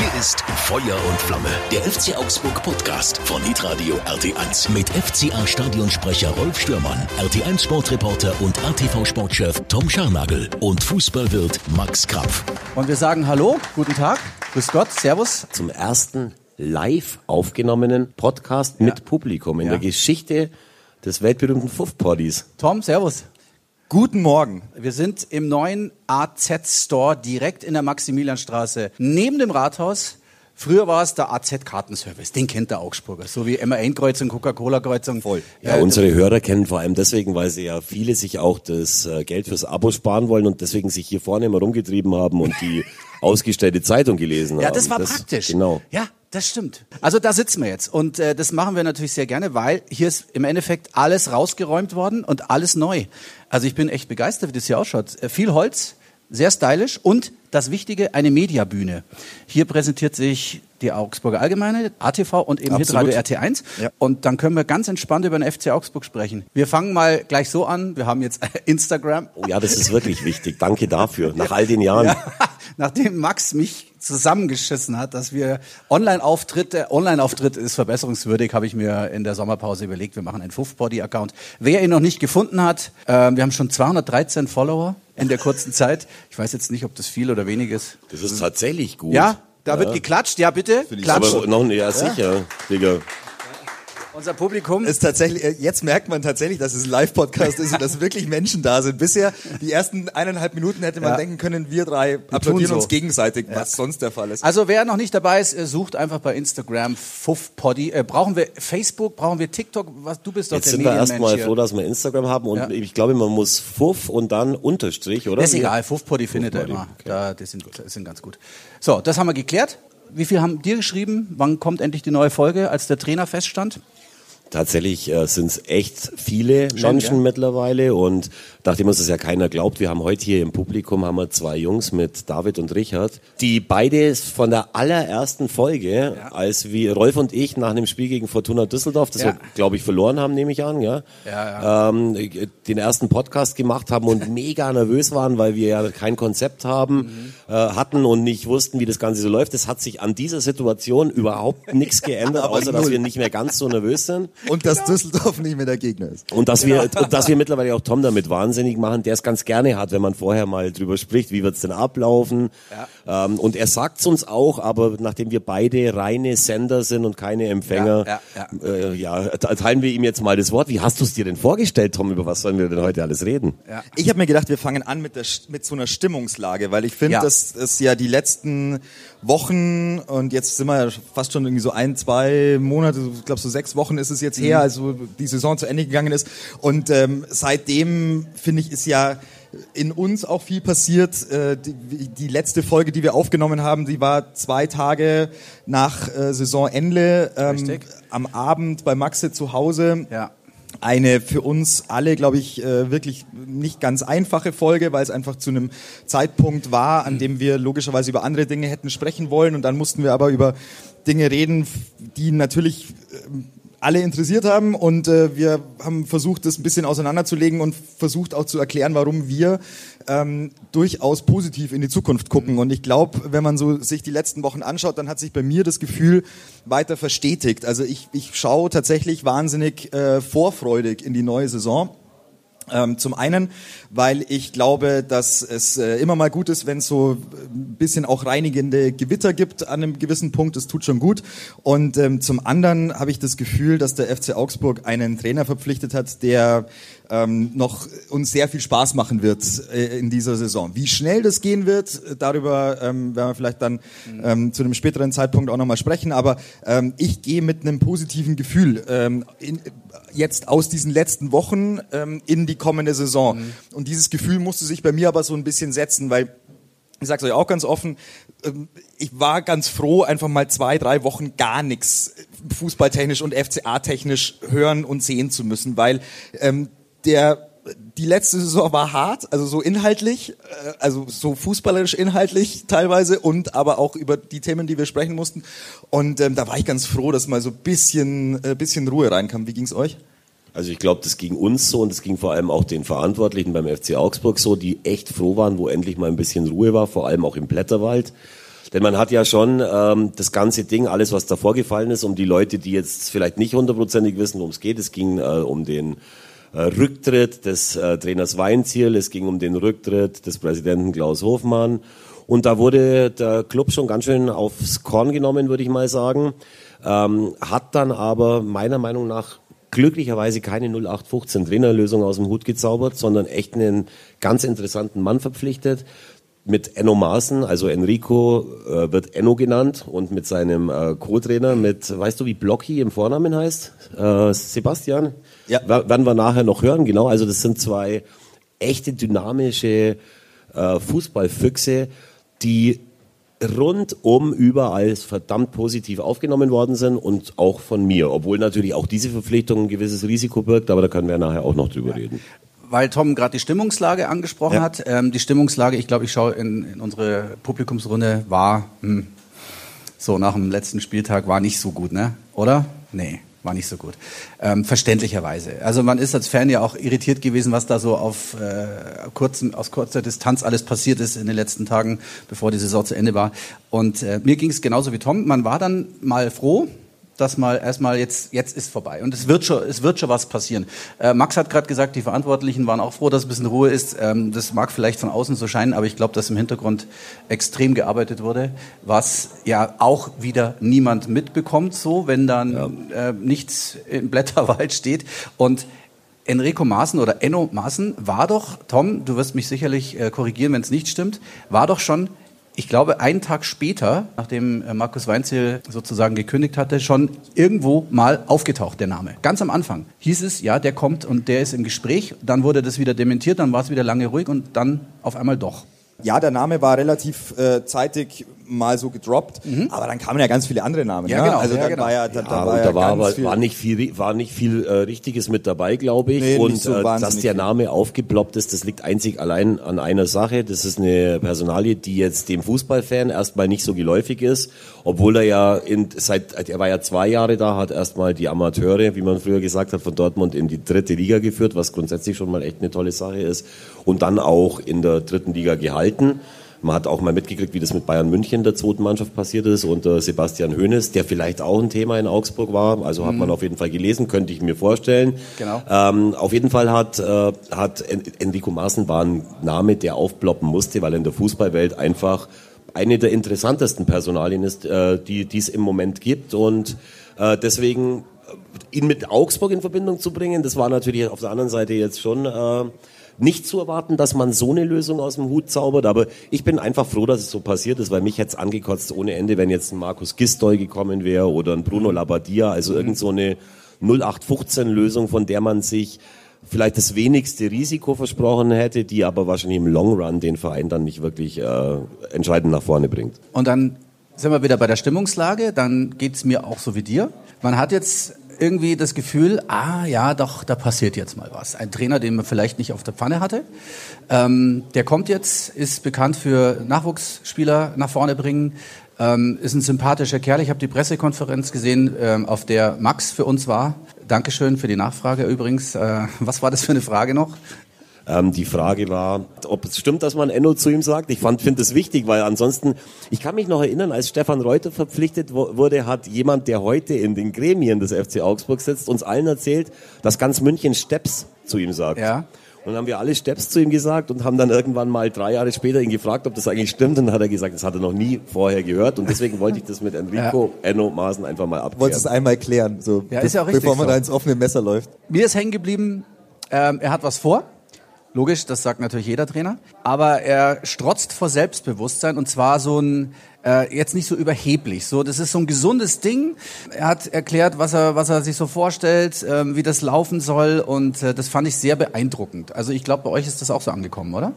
Hier ist Feuer und Flamme, der FC Augsburg Podcast von Hitradio RT1 mit FCA Stadionsprecher Rolf Stürmann, RT1 Sportreporter und ATV Sportchef Tom Scharnagel und Fußballwirt Max Krapf. Und wir sagen Hallo, guten Tag, grüß Gott, Servus. Zum ersten live aufgenommenen Podcast mit Publikum in Ja. der Geschichte des weltberühmten Fuff-Poddies. Tom, Servus. Guten Morgen. Wir sind im neuen AZ-Store direkt in der Maximilianstraße neben dem Rathaus. Früher war es der AZ-Kartenservice, den kennt der Augsburger, so wie MAN-Kreuzung, Coca-Cola-Kreuzung. Voll. Ja, unsere Hörer kennen vor allem deswegen, weil sie ja viele sich auch das äh, Geld fürs Abo sparen wollen und deswegen sich hier vorne immer rumgetrieben haben und die ausgestellte Zeitung gelesen haben. Ja, das war praktisch. Genau. Ja, das stimmt. Also da sitzen wir jetzt und äh, das machen wir natürlich sehr gerne, weil hier ist im Endeffekt alles rausgeräumt worden und alles neu. Also ich bin echt begeistert, wie das hier ausschaut. Äh, viel Holz, sehr stylisch und das Wichtige, eine Mediabühne. Hier präsentiert sich die Augsburger Allgemeine, ATV und eben. Hitradio RT1. Ja. Und dann können wir ganz entspannt über den FC Augsburg sprechen. Wir fangen mal gleich so an. Wir haben jetzt Instagram. Oh ja, das ist wirklich wichtig. Danke dafür. Nach all den Jahren. Nachdem Max mich zusammengeschissen hat, dass wir Online-Auftritte, Online-Auftritt ist verbesserungswürdig, habe ich mir in der Sommerpause überlegt, wir machen einen Fuff-Body-Account. Wer ihn noch nicht gefunden hat, äh, wir haben schon 213 Follower in der kurzen Zeit. Ich weiß jetzt nicht, ob das viel oder wenig ist. Das ist tatsächlich gut. Ja, da wird geklatscht. Ja, bitte, klatscht. Aber noch, ja, sicher, Digga. Unser Publikum. Ist tatsächlich, äh, jetzt merkt man tatsächlich, dass es ein Live-Podcast ist und dass wirklich Menschen da sind. Bisher, die ersten eineinhalb Minuten hätte man Ja. denken können, wir drei applaudieren so. uns gegenseitig, was sonst der Fall ist. Also wer noch nicht dabei ist, äh, sucht einfach bei Instagram Fuff-Poddy. Äh, brauchen wir Facebook, brauchen wir TikTok? Was, du bist doch Jetzt der sind wir erstmal froh, dass wir Instagram haben und Ja. ich glaube, man muss Fuff und dann Unterstrich, oder? Das ist egal, Fuffpoddy findet er immer. Da, die sind, die sind ganz gut. So, das haben wir geklärt. Wie viel haben dir geschrieben? Wann kommt endlich die neue Folge, als der Trainer feststand? Tatsächlich äh, sind es echt viele Schon, Menschen ja. mittlerweile und nachdem uns das ja keiner glaubt, wir haben heute hier im Publikum haben wir zwei Jungs mit David und Richard, die beide von der allerersten Folge, als wir Rolf und ich nach einem Spiel gegen Fortuna Düsseldorf, das Ja. wir glaube ich verloren haben, nehme ich an, ja, Ja, Ähm, den ersten Podcast gemacht haben und mega nervös waren, weil wir ja kein Konzept haben, Mhm. äh, hatten und nicht wussten, wie das Ganze so läuft. Es hat sich an dieser Situation überhaupt nichts geändert, außer dass wir nicht mehr ganz so nervös sind. Und dass Düsseldorf nicht mehr der Gegner ist. Und dass wir, und dass wir mittlerweile auch Tom damit wahnsinnig machen, der es ganz gerne hat, wenn man vorher mal drüber spricht, wie wird's denn ablaufen. Ähm, und er sagt's uns auch, aber nachdem wir beide reine Sender sind und keine Empfänger, Ja, ja, Äh, ja, teilen wir ihm jetzt mal das Wort. Wie hast du es dir denn vorgestellt, Tom? Über was sollen wir denn heute alles reden? Ja. Ich habe mir gedacht, wir fangen an mit, der, mit so einer Stimmungslage, weil ich finde, Ja. dass es ja die letzten Wochen und jetzt sind wir ja fast schon irgendwie so ein, zwei Monate, ich glaube so sechs Wochen ist es jetzt her, Mhm. also die Saison zu Ende gegangen ist. Und ähm, seitdem, finde ich, ist ja in uns auch viel passiert. Äh, die, die letzte Folge, die wir aufgenommen haben, die war zwei Tage nach äh, Saisonende ähm, am Abend bei Maxe zu Hause Ja. eine für uns alle, glaube ich, äh, wirklich nicht ganz einfache Folge, weil es einfach zu einem Zeitpunkt war, an dem wir logischerweise über andere Dinge hätten sprechen wollen und dann mussten wir aber über Dinge reden, die natürlich ähm, alle interessiert haben und äh, wir haben versucht, das ein bisschen auseinanderzulegen und versucht auch zu erklären, warum wir ähm, durchaus positiv in die Zukunft gucken. Und ich glaube, wenn man so sich die letzten Wochen anschaut, dann hat sich bei mir das Gefühl weiter verstetigt. Also ich, ich schaue tatsächlich wahnsinnig äh, vorfreudig in die neue Saison. Ähm, zum einen, weil ich glaube, dass es äh, immer mal gut ist, wenn es so ein bisschen auch reinigende Gewitter gibt an einem gewissen Punkt. Das tut schon gut. Und ähm, zum anderen habe ich das Gefühl, dass der FC Augsburg einen Trainer verpflichtet hat, der ähm, noch uns sehr viel Spaß machen wird äh, in dieser Saison. Wie schnell das gehen wird, äh, darüber ähm, werden wir vielleicht dann ähm, zu einem späteren Zeitpunkt auch nochmal sprechen. Aber ähm, ich gehe mit einem positiven Gefühl ähm, in, jetzt aus diesen letzten Wochen ähm, in die kommende Saison. Und dieses Gefühl musste sich bei mir aber so ein bisschen setzen, weil ich sage euch auch ganz offen, ähm, ich war ganz froh, einfach mal zwei, drei Wochen gar nichts fußballtechnisch und FCA-technisch hören und sehen zu müssen, weil ähm, der die letzte Saison war hart, also so inhaltlich, äh, also so fußballerisch inhaltlich teilweise und aber auch über die Themen, die wir sprechen mussten. Und ähm, da war ich ganz froh, dass mal so bisschen, äh, bisschen Ruhe reinkam. Wie ging's euch? Also ich glaube, das ging uns so und es ging vor allem auch den Verantwortlichen beim FC Augsburg so, die echt froh waren, wo endlich mal ein bisschen Ruhe war, vor allem auch im Blätterwald. Denn man hat ja schon ähm, das ganze Ding, alles was davor gefallen ist, um die Leute, die jetzt vielleicht nicht hundertprozentig wissen, worum es geht. Es ging äh, um den Rücktritt des äh, Trainers Weinziel, es ging um den Rücktritt des Präsidenten Klaus Hofmann. Und da wurde der Club schon ganz schön aufs Korn genommen, würde ich mal sagen. Ähm, hat dann aber meiner Meinung nach glücklicherweise keine 0815 Trainerlösung aus dem Hut gezaubert, sondern echt einen ganz interessanten Mann verpflichtet. Mit Enno Maaßen, also Enrico äh, wird Enno genannt und mit seinem äh, Co-Trainer, mit, weißt du, wie Blocky im Vornamen heißt? Äh, Sebastian? Ja. werden wir nachher noch hören, genau. Also das sind zwei echte dynamische äh, Fußballfüchse, die rundum überall verdammt positiv aufgenommen worden sind und auch von mir, obwohl natürlich auch diese Verpflichtung ein gewisses Risiko birgt, aber da können wir nachher auch noch drüber ja. reden. Weil Tom gerade die Stimmungslage angesprochen ja. hat. Ähm, die Stimmungslage, ich glaube, ich schaue in, in, unsere Publikumsrunde, war hm, so nach dem letzten Spieltag war nicht so gut, ne? Oder? Nee war nicht so gut. Ähm, verständlicherweise. Also man ist als Fan ja auch irritiert gewesen, was da so auf äh, kurzen, aus kurzer Distanz alles passiert ist in den letzten Tagen, bevor die Saison zu Ende war. Und äh, mir ging es genauso wie Tom. Man war dann mal froh, dass mal erstmal jetzt, jetzt ist vorbei. Und es wird schon, es wird schon was passieren. Äh, Max hat gerade gesagt, die Verantwortlichen waren auch froh, dass ein bisschen Ruhe ist. Ähm, das mag vielleicht von außen so scheinen, aber ich glaube, dass im Hintergrund extrem gearbeitet wurde, was ja auch wieder niemand mitbekommt, so, wenn dann ja. äh, nichts im Blätterwald steht. Und Enrico Maaßen oder Enno Maaßen war doch, Tom, du wirst mich sicherlich äh, korrigieren, wenn es nicht stimmt, war doch schon ich glaube, einen Tag später, nachdem äh, Markus Weinzel sozusagen gekündigt hatte, schon irgendwo mal aufgetaucht, der Name. Ganz am Anfang hieß es, ja, der kommt und der ist im Gespräch. Dann wurde das wieder dementiert, dann war es wieder lange ruhig und dann auf einmal doch. Ja, der Name war relativ äh, zeitig mal so gedroppt, mhm. aber dann kamen ja ganz viele andere Namen. Ja, genau. Also ja, dann genau. war ja, da, ja, da war, ja war aber viel war nicht viel, war nicht viel äh, Richtiges mit dabei, glaube ich. Nee, und so äh, dass der Name aufgeploppt ist, das liegt einzig allein an einer Sache. Das ist eine Personalie, die jetzt dem Fußballfan erstmal nicht so geläufig ist, obwohl er ja in, seit er war ja zwei Jahre da, hat erstmal die Amateure, wie man früher gesagt hat, von Dortmund in die dritte Liga geführt, was grundsätzlich schon mal echt eine tolle Sache ist, und dann auch in der dritten Liga gehalten. Man hat auch mal mitgekriegt, wie das mit Bayern München der zweiten Mannschaft passiert ist unter Sebastian Hoeneß, der vielleicht auch ein Thema in Augsburg war. Also hat mhm. man auf jeden Fall gelesen, könnte ich mir vorstellen. Genau. Ähm, auf jeden Fall hat, äh, hat Enrico Maaßen war ein Name, der aufploppen musste, weil in der Fußballwelt einfach eine der interessantesten Personalien ist, äh, die es im Moment gibt. Und äh, deswegen äh, ihn mit Augsburg in Verbindung zu bringen, das war natürlich auf der anderen Seite jetzt schon äh, nicht zu erwarten, dass man so eine Lösung aus dem Hut zaubert, aber ich bin einfach froh, dass es so passiert ist, weil mich hätte es angekotzt ohne Ende, wenn jetzt ein Markus Gistoy gekommen wäre oder ein Bruno Labbadia, also irgend so eine 0815-Lösung, von der man sich vielleicht das wenigste Risiko versprochen hätte, die aber wahrscheinlich im Long Run den Verein dann nicht wirklich äh, entscheidend nach vorne bringt. Und dann sind wir wieder bei der Stimmungslage, dann geht es mir auch so wie dir. Man hat jetzt irgendwie das Gefühl, ah ja, doch, da passiert jetzt mal was. Ein Trainer, den man vielleicht nicht auf der Pfanne hatte, ähm, der kommt jetzt, ist bekannt für Nachwuchsspieler nach vorne bringen, ähm, ist ein sympathischer Kerl. Ich habe die Pressekonferenz gesehen, ähm, auf der Max für uns war. Dankeschön für die Nachfrage übrigens. Äh, was war das für eine Frage noch? Ähm, die Frage war, ob es stimmt, dass man Enno zu ihm sagt. Ich finde es wichtig, weil ansonsten, ich kann mich noch erinnern, als Stefan Reuter verpflichtet wurde, hat jemand, der heute in den Gremien des FC Augsburg sitzt, uns allen erzählt, dass ganz München Steps zu ihm sagt. Ja. Und dann haben wir alle Steps zu ihm gesagt und haben dann irgendwann mal drei Jahre später ihn gefragt, ob das eigentlich stimmt. Und dann hat er gesagt, das hat er noch nie vorher gehört. Und deswegen wollte ich das mit Enrico ja. Enno Maaßen einfach mal abklären. Wolltest es einmal klären, so, ja, ist ja auch richtig bevor man so. da ins offene Messer läuft. Mir ist hängen geblieben, ähm, er hat was vor. Logisch, das sagt natürlich jeder Trainer. Aber er strotzt vor Selbstbewusstsein und zwar so ein, äh, jetzt nicht so überheblich. So, das ist so ein gesundes Ding. Er hat erklärt, was er, was er sich so vorstellt, äh, wie das laufen soll und äh, das fand ich sehr beeindruckend. Also ich glaube, bei euch ist das auch so angekommen, oder?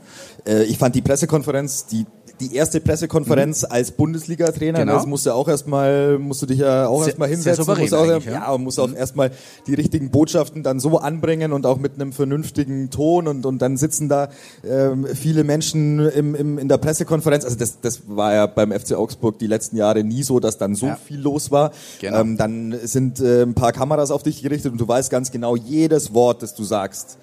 Äh, ich fand die Pressekonferenz, die die erste Pressekonferenz mhm. als Bundesliga-Trainer. Genau. Das musst du auch erstmal, musst du dich ja auch erstmal hinsetzen. Sehr musst auch, ja, ja musst auch mhm. erstmal die richtigen Botschaften dann so anbringen und auch mit einem vernünftigen Ton und, und dann sitzen da ähm, viele Menschen im, im, in der Pressekonferenz. Also das, das war ja beim FC Augsburg die letzten Jahre nie so, dass dann so ja. viel los war. Genau. Ähm, dann sind äh, ein paar Kameras auf dich gerichtet und du weißt ganz genau, jedes Wort, das du sagst,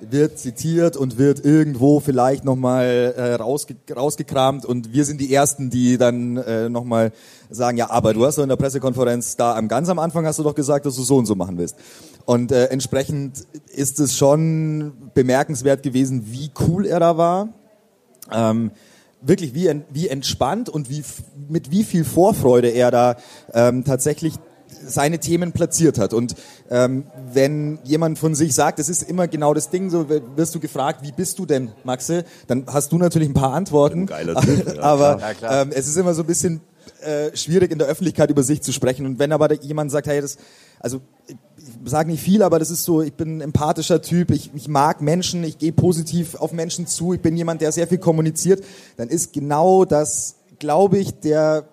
wird zitiert und wird irgendwo vielleicht nochmal äh, rausge rausgekramt und wir sind die Ersten, die dann äh, nochmal sagen, ja, aber du hast doch in der Pressekonferenz da am ganz am Anfang hast du doch gesagt, dass du so und so machen willst. Und äh, entsprechend ist es schon bemerkenswert gewesen, wie cool er da war. Ähm, wirklich wie, wie entspannt und wie, mit wie viel Vorfreude er da ähm, tatsächlich seine Themen platziert hat. Und ähm, wenn jemand von sich sagt, das ist immer genau das Ding, so wirst du gefragt, wie bist du denn, Maxe? Dann hast du natürlich ein paar Antworten. Geiler typ, ja, aber ja, ähm, es ist immer so ein bisschen äh, schwierig in der Öffentlichkeit über sich zu sprechen. Und wenn aber jemand sagt, hey, das, also ich, ich sage nicht viel, aber das ist so, ich bin ein empathischer Typ, ich, ich mag Menschen, ich gehe positiv auf Menschen zu, ich bin jemand, der sehr viel kommuniziert, dann ist genau das, glaube ich, der,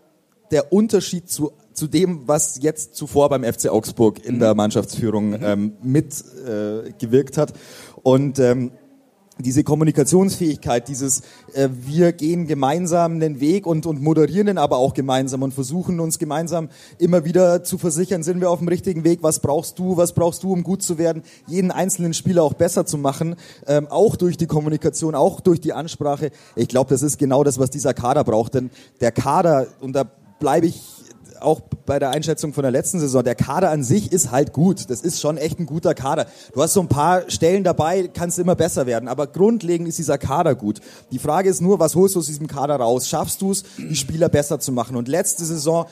der Unterschied zu zu dem, was jetzt zuvor beim FC Augsburg in der mhm. Mannschaftsführung mhm. ähm, mitgewirkt äh, hat. Und ähm, diese Kommunikationsfähigkeit, dieses äh, wir gehen gemeinsam den Weg und, und moderieren den aber auch gemeinsam und versuchen uns gemeinsam immer wieder zu versichern, sind wir auf dem richtigen Weg, was brauchst du, was brauchst du, um gut zu werden, jeden einzelnen Spieler auch besser zu machen, ähm, auch durch die Kommunikation, auch durch die Ansprache. Ich glaube, das ist genau das, was dieser Kader braucht, denn der Kader, und da bleibe ich auch bei der Einschätzung von der letzten Saison, der Kader an sich ist halt gut. Das ist schon echt ein guter Kader. Du hast so ein paar Stellen dabei, kannst immer besser werden. Aber grundlegend ist dieser Kader gut. Die Frage ist nur, was holst du aus diesem Kader raus? Schaffst du es, die Spieler besser zu machen? Und letzte Saison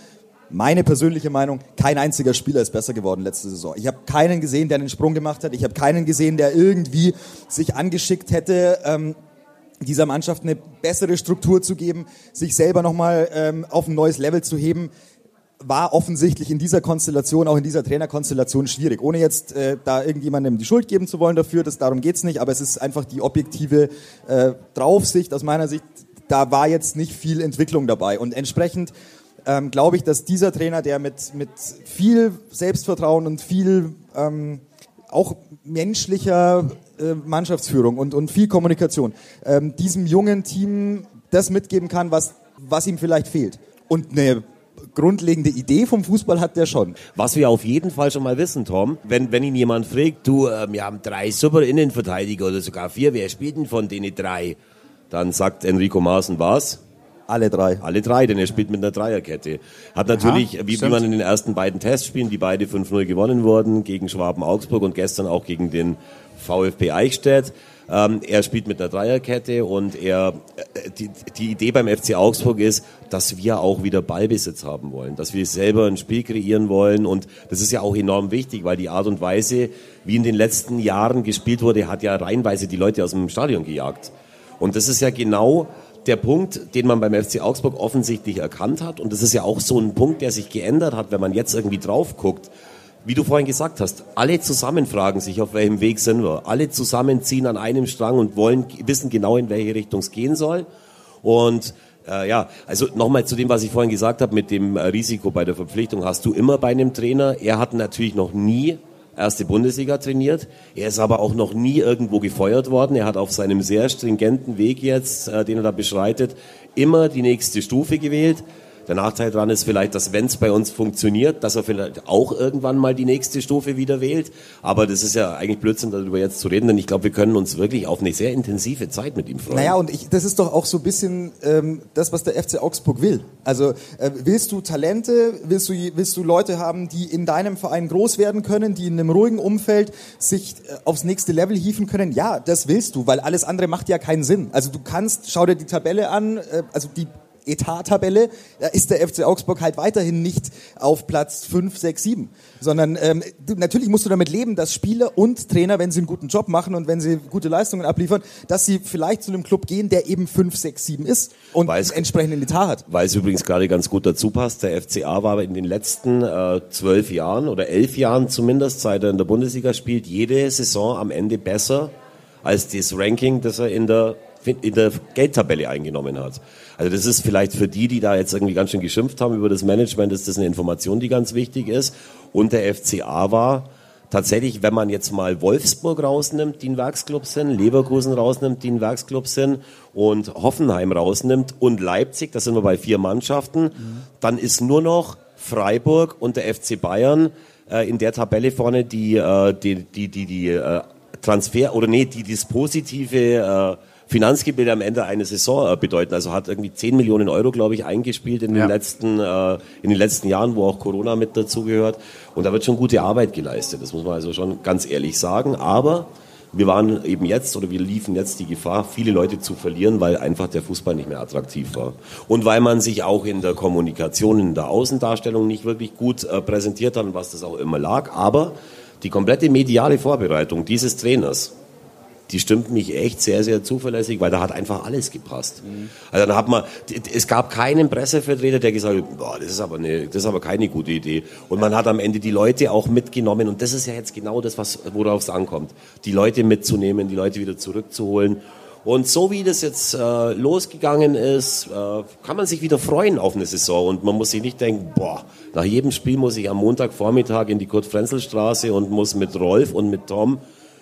meine persönliche Meinung, kein einziger Spieler ist besser geworden letzte Saison. Ich habe keinen gesehen, der einen Sprung gemacht hat. Ich habe keinen gesehen, der irgendwie sich angeschickt hätte, ähm, dieser Mannschaft eine bessere Struktur zu geben, sich selber nochmal ähm, auf ein neues Level zu heben war offensichtlich in dieser Konstellation, auch in dieser Trainerkonstellation schwierig. Ohne jetzt äh, da irgendjemandem die Schuld geben zu wollen dafür, das, darum geht's nicht, aber es ist einfach die objektive äh, Draufsicht aus meiner Sicht, da war jetzt nicht viel Entwicklung dabei. Und entsprechend ähm, glaube ich, dass dieser Trainer, der mit, mit viel Selbstvertrauen und viel ähm, auch menschlicher äh, Mannschaftsführung und, und viel Kommunikation, ähm, diesem jungen Team das mitgeben kann, was, was ihm vielleicht fehlt. Und eine grundlegende Idee vom Fußball hat der schon. Was wir auf jeden Fall schon mal wissen, Tom, wenn, wenn ihn jemand fragt, du, äh, wir haben drei super Innenverteidiger oder sogar vier, wer spielt denn von denen drei? Dann sagt Enrico Maaßen was? Alle drei. Alle drei, denn er spielt mit einer Dreierkette. Hat natürlich, Aha, wie, wie man in den ersten beiden Testspielen, die beide 5-0 gewonnen wurden, gegen Schwaben Augsburg und gestern auch gegen den VfB Eichstätt, ähm, er spielt mit einer Dreierkette und er, äh, die, die Idee beim FC Augsburg ist, dass wir auch wieder Ballbesitz haben wollen, dass wir selber ein Spiel kreieren wollen und das ist ja auch enorm wichtig, weil die Art und Weise, wie in den letzten Jahren gespielt wurde, hat ja reihenweise die Leute aus dem Stadion gejagt. Und das ist ja genau der Punkt, den man beim FC Augsburg offensichtlich erkannt hat. Und das ist ja auch so ein Punkt, der sich geändert hat, wenn man jetzt irgendwie drauf guckt wie du vorhin gesagt hast, alle zusammen fragen sich, auf welchem Weg sind wir. Alle zusammen ziehen an einem Strang und wollen wissen genau, in welche Richtung es gehen soll. Und äh, ja, also nochmal zu dem, was ich vorhin gesagt habe, mit dem äh, Risiko bei der Verpflichtung hast du immer bei einem Trainer. Er hat natürlich noch nie erste Bundesliga trainiert. Er ist aber auch noch nie irgendwo gefeuert worden. Er hat auf seinem sehr stringenten Weg jetzt, äh, den er da beschreitet, immer die nächste Stufe gewählt. Der Nachteil daran ist vielleicht, dass wenn es bei uns funktioniert, dass er vielleicht auch irgendwann mal die nächste Stufe wieder wählt. Aber das ist ja eigentlich Blödsinn, darüber jetzt zu reden, denn ich glaube, wir können uns wirklich auf eine sehr intensive Zeit mit ihm freuen. Naja, und ich, das ist doch auch so ein bisschen ähm, das, was der FC Augsburg will. Also äh, willst du Talente, willst du, willst du Leute haben, die in deinem Verein groß werden können, die in einem ruhigen Umfeld sich äh, aufs nächste Level hieven können? Ja, das willst du, weil alles andere macht ja keinen Sinn. Also du kannst, schau dir die Tabelle an, äh, also die Etat-Tabelle, da ist der FC Augsburg halt weiterhin nicht auf Platz 5, 6, 7. Sondern ähm, natürlich musst du damit leben, dass Spieler und Trainer, wenn sie einen guten Job machen und wenn sie gute Leistungen abliefern, dass sie vielleicht zu einem Club gehen, der eben 5, 6, 7 ist und Weil's, entsprechenden Etat hat. Weil es übrigens gerade ganz gut dazu passt, der FCA war in den letzten äh, zwölf Jahren oder elf Jahren zumindest, seit er in der Bundesliga spielt, jede Saison am Ende besser als das Ranking, das er in der in der Geldtabelle eingenommen hat. Also das ist vielleicht für die, die da jetzt irgendwie ganz schön geschimpft haben über das Management, ist das eine Information, die ganz wichtig ist. Und der FCA war tatsächlich, wenn man jetzt mal Wolfsburg rausnimmt, die ein Werksclub sind, Leverkusen rausnimmt, die ein Werksclub sind und Hoffenheim rausnimmt und Leipzig, da sind wir bei vier Mannschaften, mhm. dann ist nur noch Freiburg und der FC Bayern äh, in der Tabelle vorne, die, äh, die, die, die, die äh, Transfer oder nee, die das positive äh, Finanzgebilde am Ende einer Saison äh, bedeuten. Also hat irgendwie 10 Millionen Euro, glaube ich, eingespielt in, ja. den letzten, äh, in den letzten Jahren, wo auch Corona mit dazugehört. Und da wird schon gute Arbeit geleistet. Das muss man also schon ganz ehrlich sagen. Aber wir waren eben jetzt oder wir liefen jetzt die Gefahr, viele Leute zu verlieren, weil einfach der Fußball nicht mehr attraktiv war. Und weil man sich auch in der Kommunikation, in der Außendarstellung nicht wirklich gut äh, präsentiert hat, was das auch immer lag. Aber die komplette mediale Vorbereitung dieses Trainers, die stimmt mich echt sehr, sehr zuverlässig, weil da hat einfach alles gepasst. Mhm. Also dann hat man, es gab keinen Pressevertreter, der gesagt hat, boah, das ist aber eine, das ist aber keine gute Idee. Und man hat am Ende die Leute auch mitgenommen und das ist ja jetzt genau das, was, worauf es ankommt. Die Leute mitzunehmen, die Leute wieder zurückzuholen. Und so wie das jetzt äh, losgegangen ist, äh, kann man sich wieder freuen auf eine Saison und man muss sich nicht denken, boah, nach jedem Spiel muss ich am Montagvormittag in die Kurt-Frenzel-Straße und muss mit Rolf und mit Tom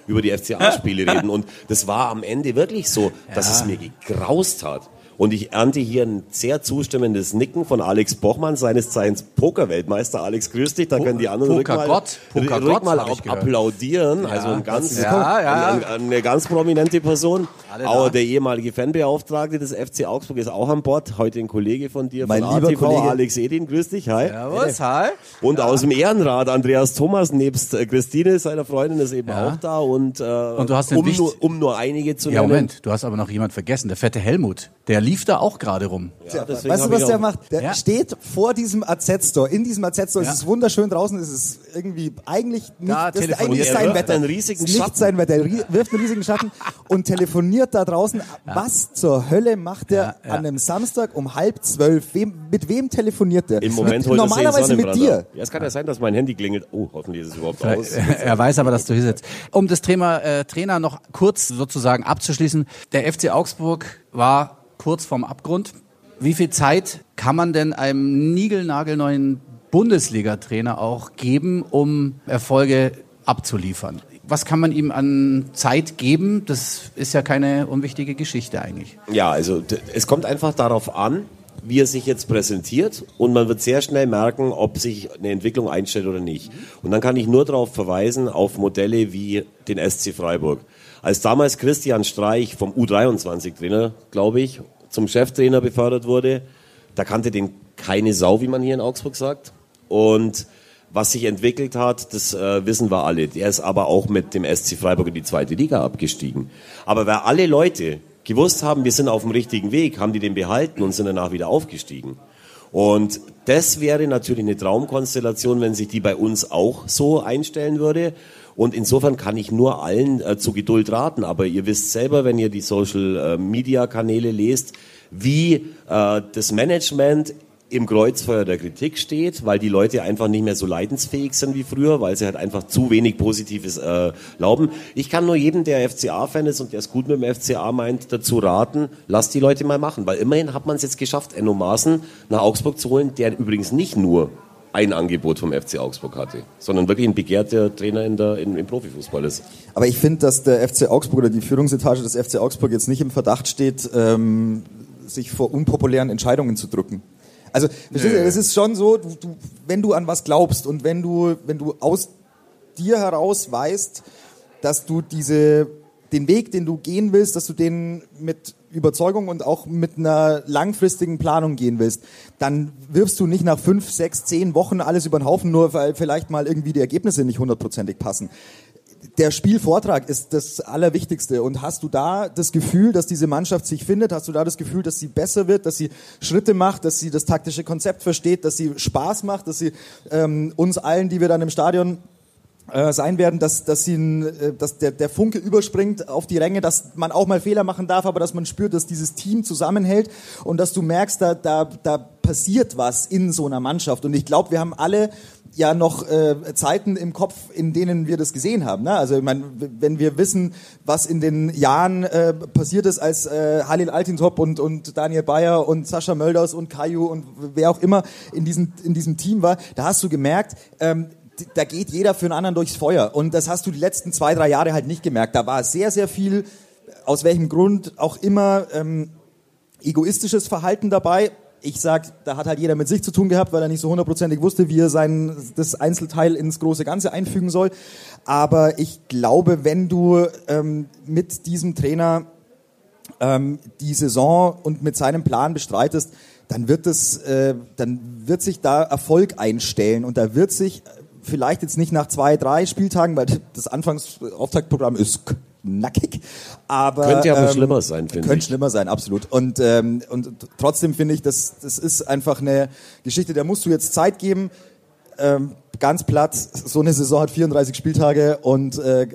über die FCA-Spiele reden. Und das war am Ende wirklich so, dass ja. es mir gegraust hat. Und ich ernte hier ein sehr zustimmendes Nicken von Alex Bochmann, seines Zeichens Poker-Weltmeister. Alex, grüß dich, da können die anderen Poker mal, Poker ruhig mal applaudieren. Ja, also ein ganz, ja, ja. Eine, eine, ganz prominente Person. Auch der ehemalige Fanbeauftragte des FC Augsburg ist auch an Bord. Heute ein Kollege von dir, mein von lieber Kollege. Alex Edin. Grüß dich, hi. Servus, hi. Und aus dem Ehrenrat, Andreas Thomas, nebst äh, Christine, seiner Freundin, ist eben auch da. Und, äh, und du hast um, nur, um nur einige zu nennen. Ja, Moment, du hast aber noch jemand vergessen, der fette Helmut. Der lief da auch gerade rum. Ja, weißt du, was der macht? Der ja. steht vor diesem AZ-Store. In diesem AZ-Store ja. ist es wunderschön. Draußen ist es irgendwie eigentlich nicht, da das ist eigentlich sein Wetter. Einen riesigen nicht Schatten. sein Wetter. Er wirft einen riesigen Schatten und telefoniert da draußen. Was zur Hölle macht er an einem Samstag um halb zwölf? Wem, mit wem telefoniert der? Im Moment mit, normalerweise mit dir. Ja, es kann ja sein, dass mein Handy klingelt. Oh, hoffentlich ist es überhaupt aus. er weiß aber, dass du hier sitzt. Um das Thema äh, Trainer noch kurz sozusagen abzuschließen. Der FC Augsburg war kurz vorm Abgrund. Wie viel Zeit kann man denn einem niegelnagelneuen Bundesliga-Trainer auch geben, um Erfolge abzuliefern? Was kann man ihm an Zeit geben? Das ist ja keine unwichtige Geschichte eigentlich. Ja, also es kommt einfach darauf an, wie er sich jetzt präsentiert und man wird sehr schnell merken, ob sich eine Entwicklung einstellt oder nicht. Und dann kann ich nur darauf verweisen, auf Modelle wie den SC Freiburg. Als damals Christian Streich vom U23-Trainer, glaube ich, zum Cheftrainer befördert wurde, da kannte den keine Sau, wie man hier in Augsburg sagt. Und was sich entwickelt hat, das äh, wissen wir alle. Der ist aber auch mit dem SC Freiburg in die zweite Liga abgestiegen. Aber weil alle Leute gewusst haben, wir sind auf dem richtigen Weg, haben die den behalten und sind danach wieder aufgestiegen. Und das wäre natürlich eine Traumkonstellation, wenn sich die bei uns auch so einstellen würde. Und insofern kann ich nur allen äh, zu Geduld raten. Aber ihr wisst selber, wenn ihr die Social-Media-Kanäle äh, lest, wie äh, das Management im Kreuzfeuer der Kritik steht, weil die Leute einfach nicht mehr so leidensfähig sind wie früher, weil sie halt einfach zu wenig Positives äh, glauben. Ich kann nur jedem, der FCA-Fan ist und der es gut mit dem FCA meint, dazu raten, lasst die Leute mal machen, weil immerhin hat man es jetzt geschafft, Enno Maaßen nach Augsburg zu holen, der übrigens nicht nur ein Angebot vom FC Augsburg hatte, sondern wirklich ein begehrter Trainer in der, in, im Profifußball ist. Aber ich finde, dass der FC Augsburg oder die Führungsetage des FC Augsburg jetzt nicht im Verdacht steht, ähm, sich vor unpopulären Entscheidungen zu drücken. Also, verstehst du, es ist schon so, du, du, wenn du an was glaubst und wenn du, wenn du aus dir heraus weißt, dass du diese, den Weg, den du gehen willst, dass du den mit Überzeugung und auch mit einer langfristigen Planung gehen willst, dann wirfst du nicht nach fünf, sechs, zehn Wochen alles über den Haufen, nur weil vielleicht mal irgendwie die Ergebnisse nicht hundertprozentig passen. Der Spielvortrag ist das Allerwichtigste. Und hast du da das Gefühl, dass diese Mannschaft sich findet? Hast du da das Gefühl, dass sie besser wird, dass sie Schritte macht, dass sie das taktische Konzept versteht, dass sie Spaß macht, dass sie ähm, uns allen, die wir dann im Stadion äh, sein werden, dass, dass, ein, äh, dass der, der Funke überspringt auf die Ränge, dass man auch mal Fehler machen darf, aber dass man spürt, dass dieses Team zusammenhält und dass du merkst, da, da, da passiert was in so einer Mannschaft. Und ich glaube, wir haben alle ja noch äh, Zeiten im Kopf, in denen wir das gesehen haben. Ne? Also ich meine, wenn wir wissen, was in den Jahren äh, passiert ist, als äh, Halil Altintop und, und Daniel Bayer und Sascha Mölders und Kaiju und wer auch immer in diesem, in diesem Team war, da hast du gemerkt, ähm, da geht jeder für einen anderen durchs Feuer. Und das hast du die letzten zwei, drei Jahre halt nicht gemerkt. Da war sehr, sehr viel, aus welchem Grund auch immer, ähm, egoistisches Verhalten dabei. ich sag, da hat halt jeder mit sich zu tun gehabt, weil er nicht so hundertprozentig wusste, wie er sein, das Einzelteil ins große Ganze einfügen soll. Aber ich glaube, wenn du ähm, mit diesem Trainer ähm, die Saison und mit seinem Plan bestreitest, dann wird es, äh, dann wird sich da Erfolg einstellen und da wird sich vielleicht jetzt nicht nach zwei, drei Spieltagen, weil das Anfangsauftaktprogramm ist nackig, aber Könnte aber ähm, schlimmer sein, finde Könnte ich. schlimmer sein, absolut. Und ähm, und trotzdem finde ich, das das ist einfach eine Geschichte, der musst du jetzt Zeit geben. Ähm, ganz platt, so eine Saison hat 34 Spieltage und äh,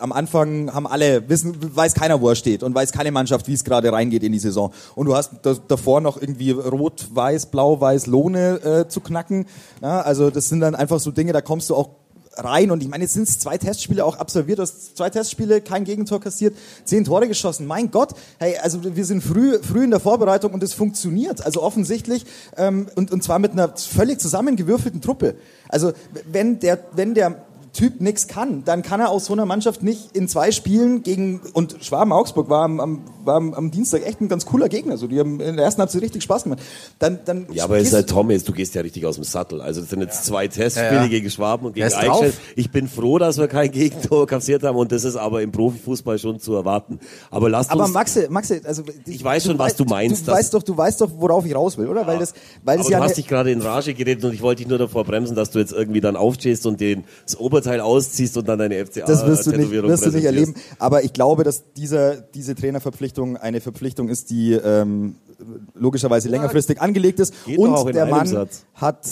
am Anfang haben alle, wissen, weiß keiner, wo er steht und weiß keine Mannschaft, wie es gerade reingeht in die Saison. Und du hast da, davor noch irgendwie rot, weiß, blau, weiß Lohne äh, zu knacken. Ja, also das sind dann einfach so Dinge, da kommst du auch rein und ich meine, jetzt sind es zwei Testspiele auch absolviert, du hast zwei Testspiele, kein Gegentor kassiert, zehn Tore geschossen. Mein Gott, hey, also wir sind früh, früh in der Vorbereitung und es funktioniert. Also offensichtlich ähm, und, und zwar mit einer völlig zusammengewürfelten Truppe. Also wenn der, wenn der Typ nichts kann, dann kann er aus so einer Mannschaft nicht in zwei Spielen gegen und Schwaben Augsburg war am, am, war am, Dienstag echt ein ganz cooler Gegner. So, die haben in der ersten Halbzeit richtig Spaß gemacht. Dann, dann Ja, aber es ist halt Tom, jetzt, du gehst ja richtig aus dem Sattel. Also das sind jetzt zwei Testspiele Ja, ja. gegen Schwaben und gegen. Eichstätt. Ich bin froh, dass wir kein Gegentor kassiert haben und das ist aber im Profifußball schon zu erwarten. Aber lasst Aber uns... Maxe, Maxe, also Ich weiß schon, was du meinst, Du, weißt doch, du weißt doch, worauf ich raus will, oder? Weil das, weil aber das du ja hast dich gerade in Rage geredet und ich wollte dich nur davor bremsen, dass du jetzt irgendwie dann aufstehst und den, das Oberteil ausziehst und dann deine FCA das wirst du nicht, wirst du nicht erleben. Aber ich glaube, dass dieser, diese Trainerverpflichtung eine Verpflichtung ist, die ähm, logischerweise längerfristig angelegt ist. Und der Mann Satz. hat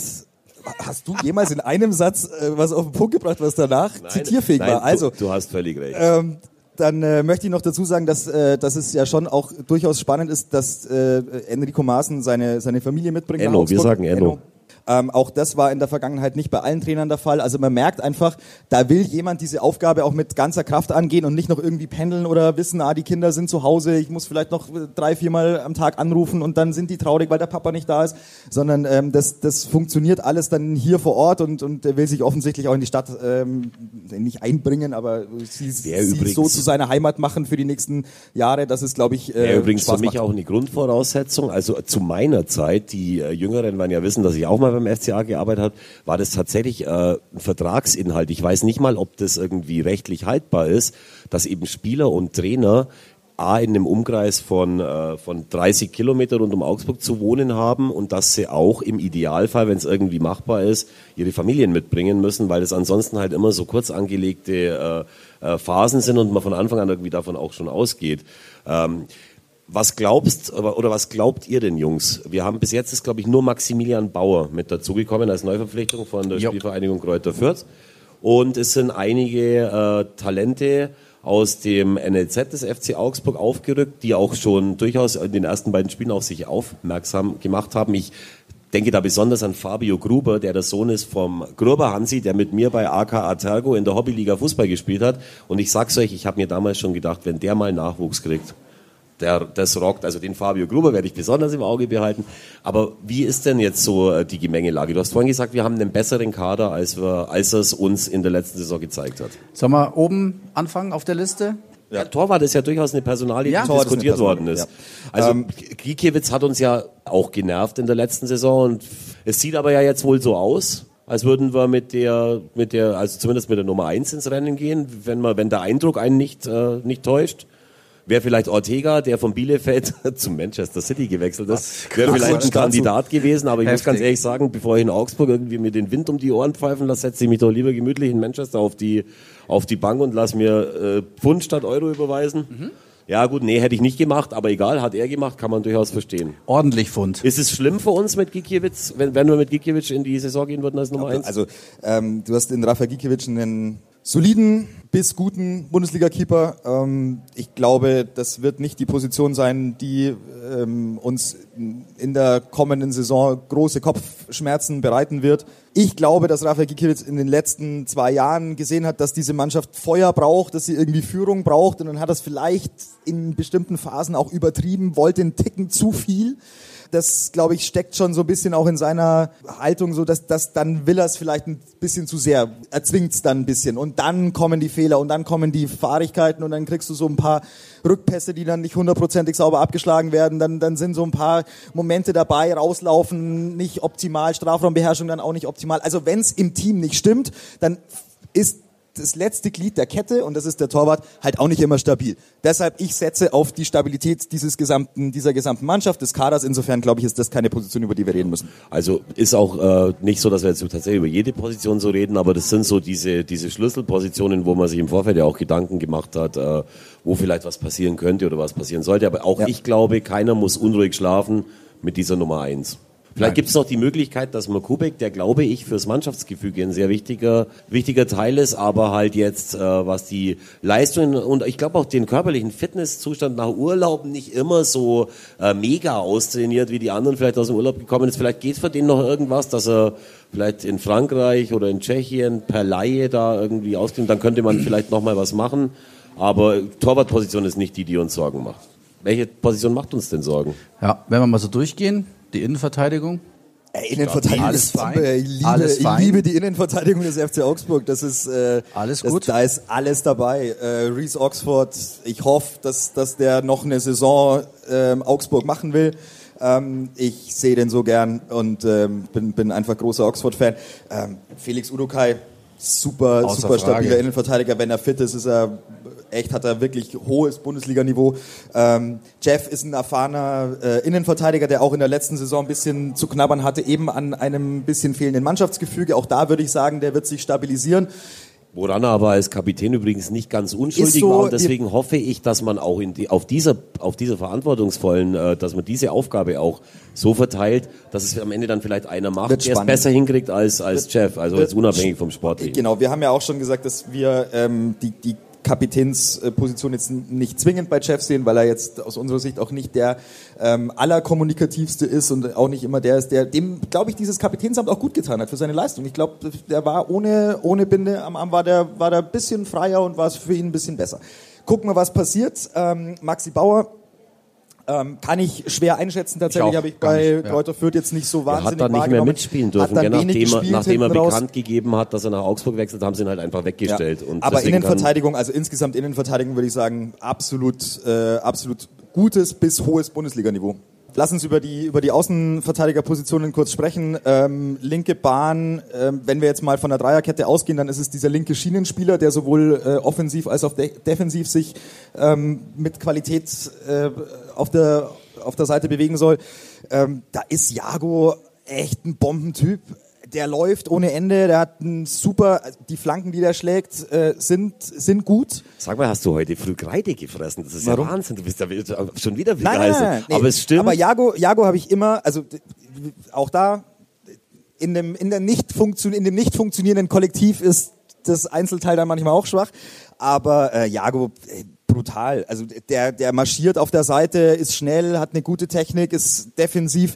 Hast du jemals in einem Satz äh, was auf den Punkt gebracht, was danach Nein, zitierfähig nein, war? Also, du, du hast völlig recht. Ähm, dann äh, möchte ich noch dazu sagen, dass, äh, dass es ja schon auch durchaus spannend ist, dass äh, Enrico Maaßen seine, seine Familie mitbringt. Enno, wir sagen Enno. Ähm, auch das war in der Vergangenheit nicht bei allen Trainern der Fall. Also man merkt einfach, da will jemand diese Aufgabe auch mit ganzer Kraft angehen und nicht noch irgendwie pendeln oder wissen, ah, die Kinder sind zu Hause, ich muss vielleicht noch äh, drei, viermal am Tag anrufen und dann sind die traurig, weil der Papa nicht da ist. Sondern ähm, das, das funktioniert alles dann hier vor Ort und, und er will sich offensichtlich auch in die Stadt ähm, nicht einbringen, aber sie, Wer sie übrigens- so zu seiner Heimat machen für die nächsten Jahre. Das ist, glaube ich, äh, Ja, übrigens Spaß für mich macht. auch eine Grundvoraussetzung. Also zu meiner Zeit, die äh, Jüngeren werden ja wissen, dass ich auch mal beim FCA gearbeitet habe, war das tatsächlich äh, ein Vertragsinhalt. Ich weiß nicht mal, ob das irgendwie rechtlich haltbar ist, dass eben Spieler und Trainer A, in einem Umkreis von, äh, von 30 Kilometer rund um Augsburg zu wohnen haben und dass sie auch im Idealfall, wenn es irgendwie machbar ist, ihre Familien mitbringen müssen, weil es ansonsten halt immer so kurz angelegte äh, äh, Phasen sind und man von Anfang an irgendwie davon auch schon ausgeht. Ähm, was glaubst oder was glaubt ihr denn, Jungs? Wir haben bis jetzt ist, glaube ich, nur Maximilian Bauer mit dazugekommen als Neuverpflichtung von der Jo. Spielvereinigung Kräuter Fürth. Und es sind einige äh, Talente aus dem NLZ des FC Augsburg aufgerückt, die auch schon durchaus in den ersten beiden Spielen auf sich aufmerksam gemacht haben. Ich denke da besonders an Fabio Gruber, der der Sohn ist vom Gruber Hansi, der mit mir bei AK Atergo in der Hobbyliga Fußball gespielt hat. Und ich sag's euch, ich habe mir damals schon gedacht, wenn der mal Nachwuchs kriegt, der, das rockt. Also den Fabio Gruber werde ich besonders im Auge behalten. Aber wie ist denn jetzt so äh, die Gemengelage? Du hast vorhin gesagt, wir haben einen besseren Kader, als, wir, als es uns in der letzten Saison gezeigt hat. Sollen wir oben anfangen auf der Liste? Ja. Torwart ist ja durchaus eine Personalie, die diskutiert worden Personalie, ist. ja. Also Ähm, Gikiewicz hat uns ja auch genervt in der letzten Saison und es sieht aber ja jetzt wohl so aus, als würden wir mit der, mit der, also zumindest mit der Nummer eins ins Rennen gehen, wenn man, wenn der Eindruck einen nicht, äh, nicht täuscht. Wäre vielleicht Ortega, der von Bielefeld zu Manchester City gewechselt ist, wäre vielleicht ein. Kandidat gewesen, aber ich muss Heftig. ganz ehrlich sagen, bevor ich in Augsburg irgendwie mir den Wind um die Ohren pfeifen lasse, setze ich mich doch lieber gemütlich in Manchester auf die, auf die Bank und lass mir äh, Pfund statt Euro überweisen. Mhm. Ja gut, nee, hätte ich nicht gemacht, aber egal, hat er gemacht, kann man durchaus verstehen. Ordentlich Fund. Ist es schlimm für uns mit Gikiewicz, wenn, wenn wir mit Gikiewicz in die Saison gehen würden als Nummer eins? Also ähm, du hast in Rafa Gikiewicz einen soliden bis guten Bundesliga-Keeper. Ähm, ich glaube, das wird nicht die Position sein, die ähm, uns in der kommenden Saison große Kopfschmerzen bereiten wird. Ich glaube, dass Rafa Gikiewicz in den letzten zwei Jahren gesehen hat, dass diese Mannschaft Feuer braucht, dass sie irgendwie Führung braucht und dann hat das vielleicht in bestimmten Phasen auch übertrieben, wollte einen Ticken zu viel. Das, glaube ich, steckt schon so ein bisschen auch in seiner Haltung, so dass, dass dann will er es vielleicht ein bisschen zu sehr, erzwingt es dann ein bisschen und dann kommen die Fehler und dann kommen die Fahrigkeiten und dann kriegst du so ein paar Rückpässe, die dann nicht hundertprozentig sauber abgeschlagen werden, dann, dann sind so ein paar Momente dabei, rauslaufen, nicht optimal, Strafraumbeherrschung dann auch nicht optimal. Also wenn es im Team nicht stimmt, dann ist das letzte Glied der Kette, und das ist der Torwart, halt auch nicht immer stabil. Deshalb, ich setze auf die Stabilität dieses gesamten, dieser gesamten Mannschaft, des Kaders. Insofern, glaube ich, ist das keine Position, über die wir reden müssen. Also ist auch äh, nicht so, dass wir jetzt tatsächlich über jede Position so reden, aber das sind so diese, diese Schlüsselpositionen, wo man sich im Vorfeld ja auch Gedanken gemacht hat, äh, wo vielleicht was passieren könnte oder was passieren sollte. Aber auch ja. ich glaube, keiner muss unruhig schlafen mit dieser Nummer eins. Vielleicht gibt es noch die Möglichkeit, dass man Kubek, der glaube ich fürs Mannschaftsgefüge ein sehr wichtiger, wichtiger Teil ist, aber halt jetzt, äh, was die Leistungen und ich glaube auch den körperlichen Fitnesszustand nach Urlaub nicht immer so äh, mega austrainiert, wie die anderen vielleicht aus dem Urlaub gekommen ist. Vielleicht geht für den noch irgendwas, dass er vielleicht in Frankreich oder in Tschechien per Laie da irgendwie ausklingt, dann könnte man vielleicht nochmal was machen. Aber Torwartposition ist nicht die, die uns Sorgen macht. Welche Position macht uns denn Sorgen? Ja, wenn wir mal so durchgehen, die Innenverteidigung? Äh, Innenverteidigung alles fein. Ich liebe, alles fein. ich liebe die Innenverteidigung des FC Augsburg. Das ist äh, alles gut. Das, da ist alles dabei. Äh, Reese Oxford. Ich hoffe, dass dass der noch eine Saison äh, Augsburg machen will. Ähm, ich sehe den so gern und ähm, bin bin einfach großer Oxford-Fan. Ähm, Felix Udokai, super Außer super stabiler Frage. Innenverteidiger. Wenn er fit ist, ist er echt hat er wirklich hohes Bundesliga-Niveau. Ähm, Jeff ist ein erfahrener äh, Innenverteidiger, der auch in der letzten Saison ein bisschen zu knabbern hatte, eben an einem bisschen fehlenden Mannschaftsgefüge. Auch da würde ich sagen, der wird sich stabilisieren. Woran er aber als Kapitän übrigens nicht ganz unschuldig so, war und deswegen hoffe ich, dass man auch in die, auf dieser auf dieser verantwortungsvollen, äh, dass man diese Aufgabe auch so verteilt, dass es am Ende dann vielleicht einer macht, der es besser hinkriegt als als Jeff, also jetzt unabhängig vom Sportlichen. Genau, wir haben ja auch schon gesagt, dass wir ähm, die die Kapitänsposition jetzt nicht zwingend bei Jeff sehen, weil er jetzt aus unserer Sicht auch nicht der ähm, allerkommunikativste ist und auch nicht immer der ist, der dem, glaube ich, dieses Kapitänsamt auch gut getan hat für seine Leistung. Ich glaube, der war ohne, ohne Binde am Arm, war der, war der ein bisschen freier und war es für ihn ein bisschen besser. Gucken wir, was passiert. Ähm, Maxi Bauer ähm, kann ich schwer einschätzen. Tatsächlich habe ich bei nicht, ja. Kräuter Fürth jetzt nicht so wahnsinnig Er hat dann nicht mehr mitspielen dürfen, ja, nachdem, er, nachdem er bekannt gegeben hat, dass er nach Augsburg wechselt, haben sie ihn halt einfach weggestellt. Ja. Aber Innenverteidigung, also insgesamt Innenverteidigung würde ich sagen, absolut, äh, absolut gutes bis hohes Bundesliganiveau. Lass uns über die, über die Außenverteidigerpositionen kurz sprechen. Ähm, linke Bahn, ähm, wenn wir jetzt mal von der Dreierkette ausgehen, dann ist es dieser linke Schienenspieler, der sowohl äh, offensiv als auch de defensiv sich ähm, mit Qualität äh, auf, der, auf der Seite bewegen soll. Ähm, da ist Jago echt ein Bombentyp der läuft ohne Ende, der hat ein super, die Flanken, die der schlägt, äh, sind, sind gut. Sag mal, hast du heute früh Kreide gefressen? Das ist Warum? ja Wahnsinn, du bist ja schon wieder. Nein, nein, nein, aber es stimmt. Aber Jago, Jago habe ich immer, also auch da, in dem, in, der nicht funktion in dem nicht funktionierenden Kollektiv ist das Einzelteil dann manchmal auch schwach. Aber äh, Jago, äh, brutal. Also der, der marschiert auf der Seite, ist schnell, hat eine gute Technik, ist defensiv.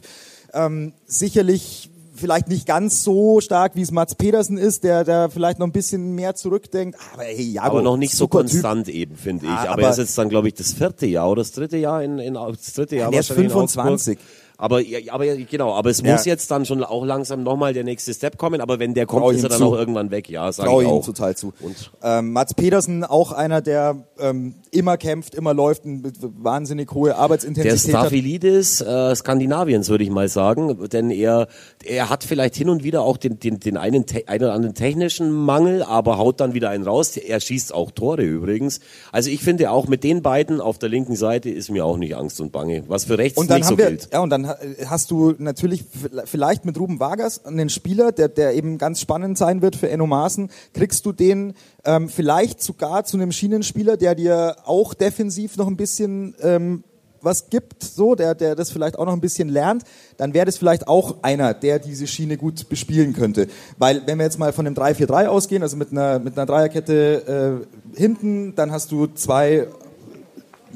Ähm, sicherlich vielleicht nicht ganz so stark, wie es Mats Pedersen ist, der da vielleicht noch ein bisschen mehr zurückdenkt. Aber, hey, Jago, aber noch nicht so konstant typ. eben, finde ich. Ah, aber, aber er ist jetzt dann, glaube ich, das vierte Jahr oder das dritte Jahr in, in das dritte Jahr. Ja, er ist 25. Aber, aber genau, aber es ja. muss jetzt dann schon auch langsam nochmal der nächste Step kommen. Aber wenn der kommt, Trau ist er dann zu. auch irgendwann weg. Ja, sag Trau ich auch. total zu. Und ähm, Mats Pedersen, auch einer, der ähm, immer kämpft, immer läuft, eine wahnsinnig hohe Arbeitsintensität. Der Staphylidis äh, Skandinaviens, würde ich mal sagen. Denn er, er hat vielleicht hin und wieder auch den, den, den einen, einen oder anderen technischen Mangel, aber haut dann wieder einen raus. Er schießt auch Tore übrigens. Also ich finde auch mit den beiden auf der linken Seite ist mir auch nicht Angst und Bange. Was für rechts und dann nicht haben so wir, gilt. Ja, und dann hast du natürlich vielleicht mit Ruben Vargas einen Spieler, der, der eben ganz spannend sein wird für Enno Maaßen. Kriegst du den ähm, vielleicht sogar zu einem Schienenspieler, der dir auch defensiv noch ein bisschen ähm, was gibt, so, der, der das vielleicht auch noch ein bisschen lernt, dann wäre das vielleicht auch einer, der diese Schiene gut bespielen könnte. Weil, wenn wir jetzt mal von dem 3-4-3 ausgehen, also mit einer, mit einer Dreierkette äh, hinten, dann hast du zwei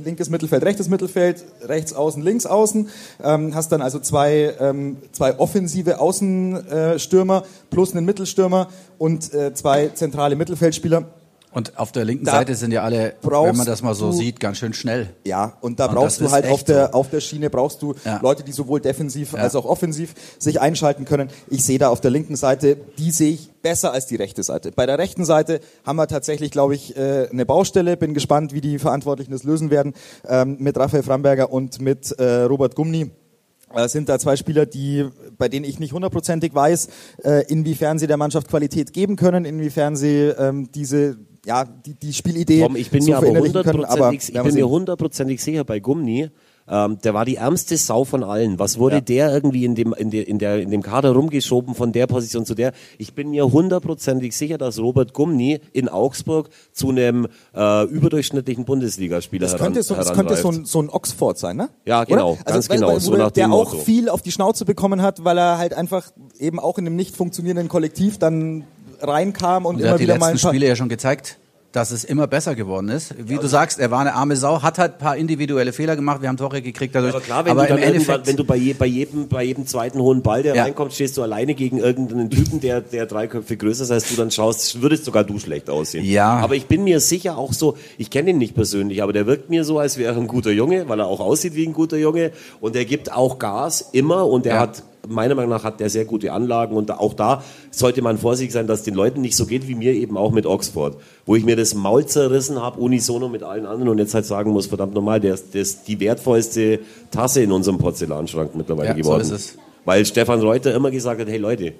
linkes Mittelfeld, rechtes Mittelfeld, rechts außen, links außen. Ähm, hast dann also zwei, ähm, zwei offensive Außenstürmer plus einen Mittelstürmer und äh, zwei zentrale Mittelfeldspieler. Und auf der linken Da Seite sind ja alle, wenn man das mal so du- sieht, ganz schön schnell. Ja, und da brauchst das du halt auf der, so. auf der Schiene brauchst du Ja. Leute, die sowohl defensiv als auch offensiv sich einschalten können. Ich sehe da auf der linken Seite, die sehe ich besser als die rechte Seite. Bei der rechten Seite haben wir tatsächlich, glaube ich, äh, eine Baustelle. Bin gespannt, wie die Verantwortlichen das lösen werden ähm, mit Raphael Framberger und mit äh, Robert Gumni. Äh, sind da zwei Spieler, die, bei denen ich nicht hundertprozentig weiß, inwiefern sie der Mannschaft Qualität geben können, inwiefern sie ähm, diese, ja, die, die Spielidee Tom, ich bin so mir aber hundertprozentig, ich werden wir bin mir sehen. hundertprozentig sicher bei Gumni. Ähm, der war die ärmste Sau von allen. Was wurde Ja. der irgendwie in dem, in, der, in, der, in dem Kader rumgeschoben von der Position zu der? Ich bin mir hundertprozentig sicher, dass Robert Gumni in Augsburg zu einem äh, überdurchschnittlichen Bundesligaspieler Das könnte, so, das könnte so, ein, so ein Oxford sein, ne? Ja, genau, Oder? ganz weil, genau, Weil, so nach der dem auch Motto. viel auf die Schnauze bekommen hat, weil er halt einfach eben auch in einem nicht funktionierenden Kollektiv dann reinkam und, Und er immer hat die wieder mal ein letzten paar... Spiele ja schon gezeigt, dass es immer besser geworden ist. Wie du sagst, er war eine arme Sau, hat halt ein paar individuelle Fehler gemacht, wir haben Tore gekriegt dadurch. Aber klar, wenn aber du dann im Endeffekt, wenn du bei, je, bei, jedem, bei jedem zweiten hohen Ball, der Ja. reinkommt, stehst du alleine gegen irgendeinen Typen, der, der drei Köpfe größer ist als du, dann schaust, würdest sogar du schlecht aussehen. Ja. Aber ich bin mir sicher auch so, ich kenne ihn nicht persönlich, aber der wirkt mir so, als wäre er ein guter Junge, weil er auch aussieht wie ein guter Junge und er gibt auch Gas immer und er Ja. hat meiner Meinung nach hat der sehr gute Anlagen und auch da sollte man vorsichtig sein, dass es den Leuten nicht so geht wie mir eben auch mit Oxford, wo ich mir das Maul zerrissen habe, unisono mit allen anderen und jetzt halt sagen muss, verdammt nochmal, der ist, die wertvollste Tasse in unserem Porzellanschrank mittlerweile Ja, so geworden. ist es. Weil Stefan Reuter immer gesagt hat, hey Leute,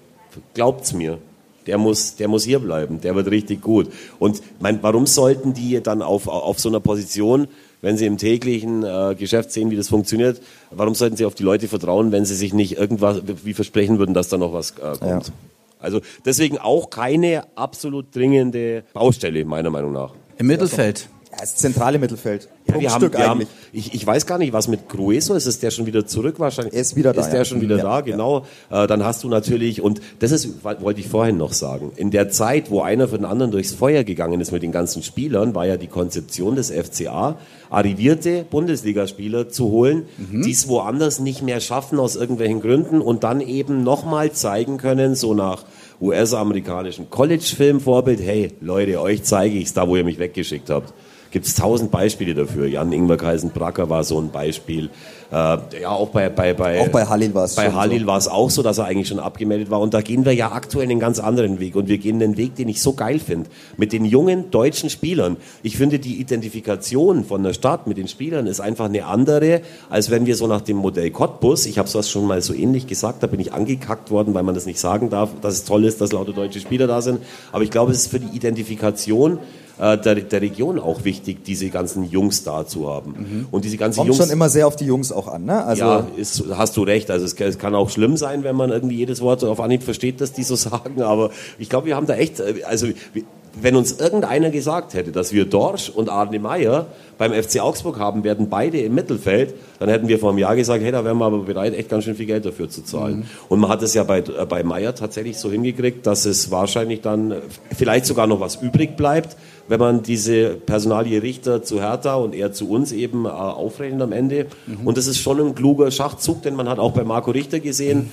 glaubt's mir. Der muss, der muss hier bleiben. Der wird richtig gut. Und mein, warum sollten die dann auf, auf so einer Position, wenn sie im täglichen äh, Geschäft sehen, wie das funktioniert, warum sollten sie auf die Leute vertrauen, wenn sie sich nicht irgendwas wie versprechen würden, dass da noch was äh, kommt? Ja. Also deswegen auch keine absolut dringende Baustelle, meiner Meinung nach. im Mittelfeld. Das zentrale Mittelfeld. Ja, wir haben, wir haben, ich, ich weiß gar nicht, was mit Grueso ist. Ist der schon wieder zurück wahrscheinlich? Er ist wieder da, Ist der ja. schon wieder Ja, da, genau. Äh, dann hast du natürlich, und das ist, wollte ich vorhin noch sagen, in der Zeit, wo einer für den anderen durchs Feuer gegangen ist mit den ganzen Spielern, war ja die Konzeption des FCA, arrivierte Bundesligaspieler zu holen, Mhm. die es woanders nicht mehr schaffen aus irgendwelchen Gründen und dann eben nochmal zeigen können, so nach US-amerikanischem College-Film-Vorbild, hey Leute, euch zeige ich's da, wo ihr mich weggeschickt habt. Gibt es tausend Beispiele dafür. Jan Ingwer Bracker war so ein Beispiel. Äh, ja, auch bei, bei, bei, Auch bei Halil war es Bei schon so. Halil war es auch so, dass er eigentlich schon abgemeldet war. Und da gehen wir ja aktuell einen ganz anderen Weg. Und wir gehen den Weg, den ich so geil finde. Mit den jungen deutschen Spielern. Ich finde, die Identifikation von der Stadt mit den Spielern ist einfach eine andere, als wenn wir so nach dem Modell Cottbus, ich habe sowas schon mal so ähnlich gesagt, da bin ich angekackt worden, weil man das nicht sagen darf, dass es toll ist, dass lauter deutsche Spieler da sind. Aber ich glaube, es ist für die Identifikation äh, der, der Region auch wichtig, diese ganzen Jungs da zu haben. Und diese ganzen Kommt Jungs schon immer sehr auf die Jungs auch an, ne? Also, ja, ist, hast du recht. Also es, es kann auch schlimm sein, wenn man irgendwie jedes Wort auf Anhieb versteht, dass die so sagen. Aber ich glaube, wir haben da echt, äh, also wir- wenn uns irgendeiner gesagt hätte, dass wir Dorsch und Arne Meyer beim FC Augsburg haben werden, beide im Mittelfeld, dann hätten wir vor einem Jahr gesagt, hey, da wären wir aber bereit, echt ganz schön viel Geld dafür zu zahlen. Und man hat es ja bei, äh, bei Meyer tatsächlich so hingekriegt, dass es wahrscheinlich dann vielleicht sogar noch was übrig bleibt, wenn man diese Personalie Richter zu Hertha und er zu uns eben äh, aufrechnet am Ende. Und das ist schon ein kluger Schachzug, denn man hat auch bei Marco Richter gesehen,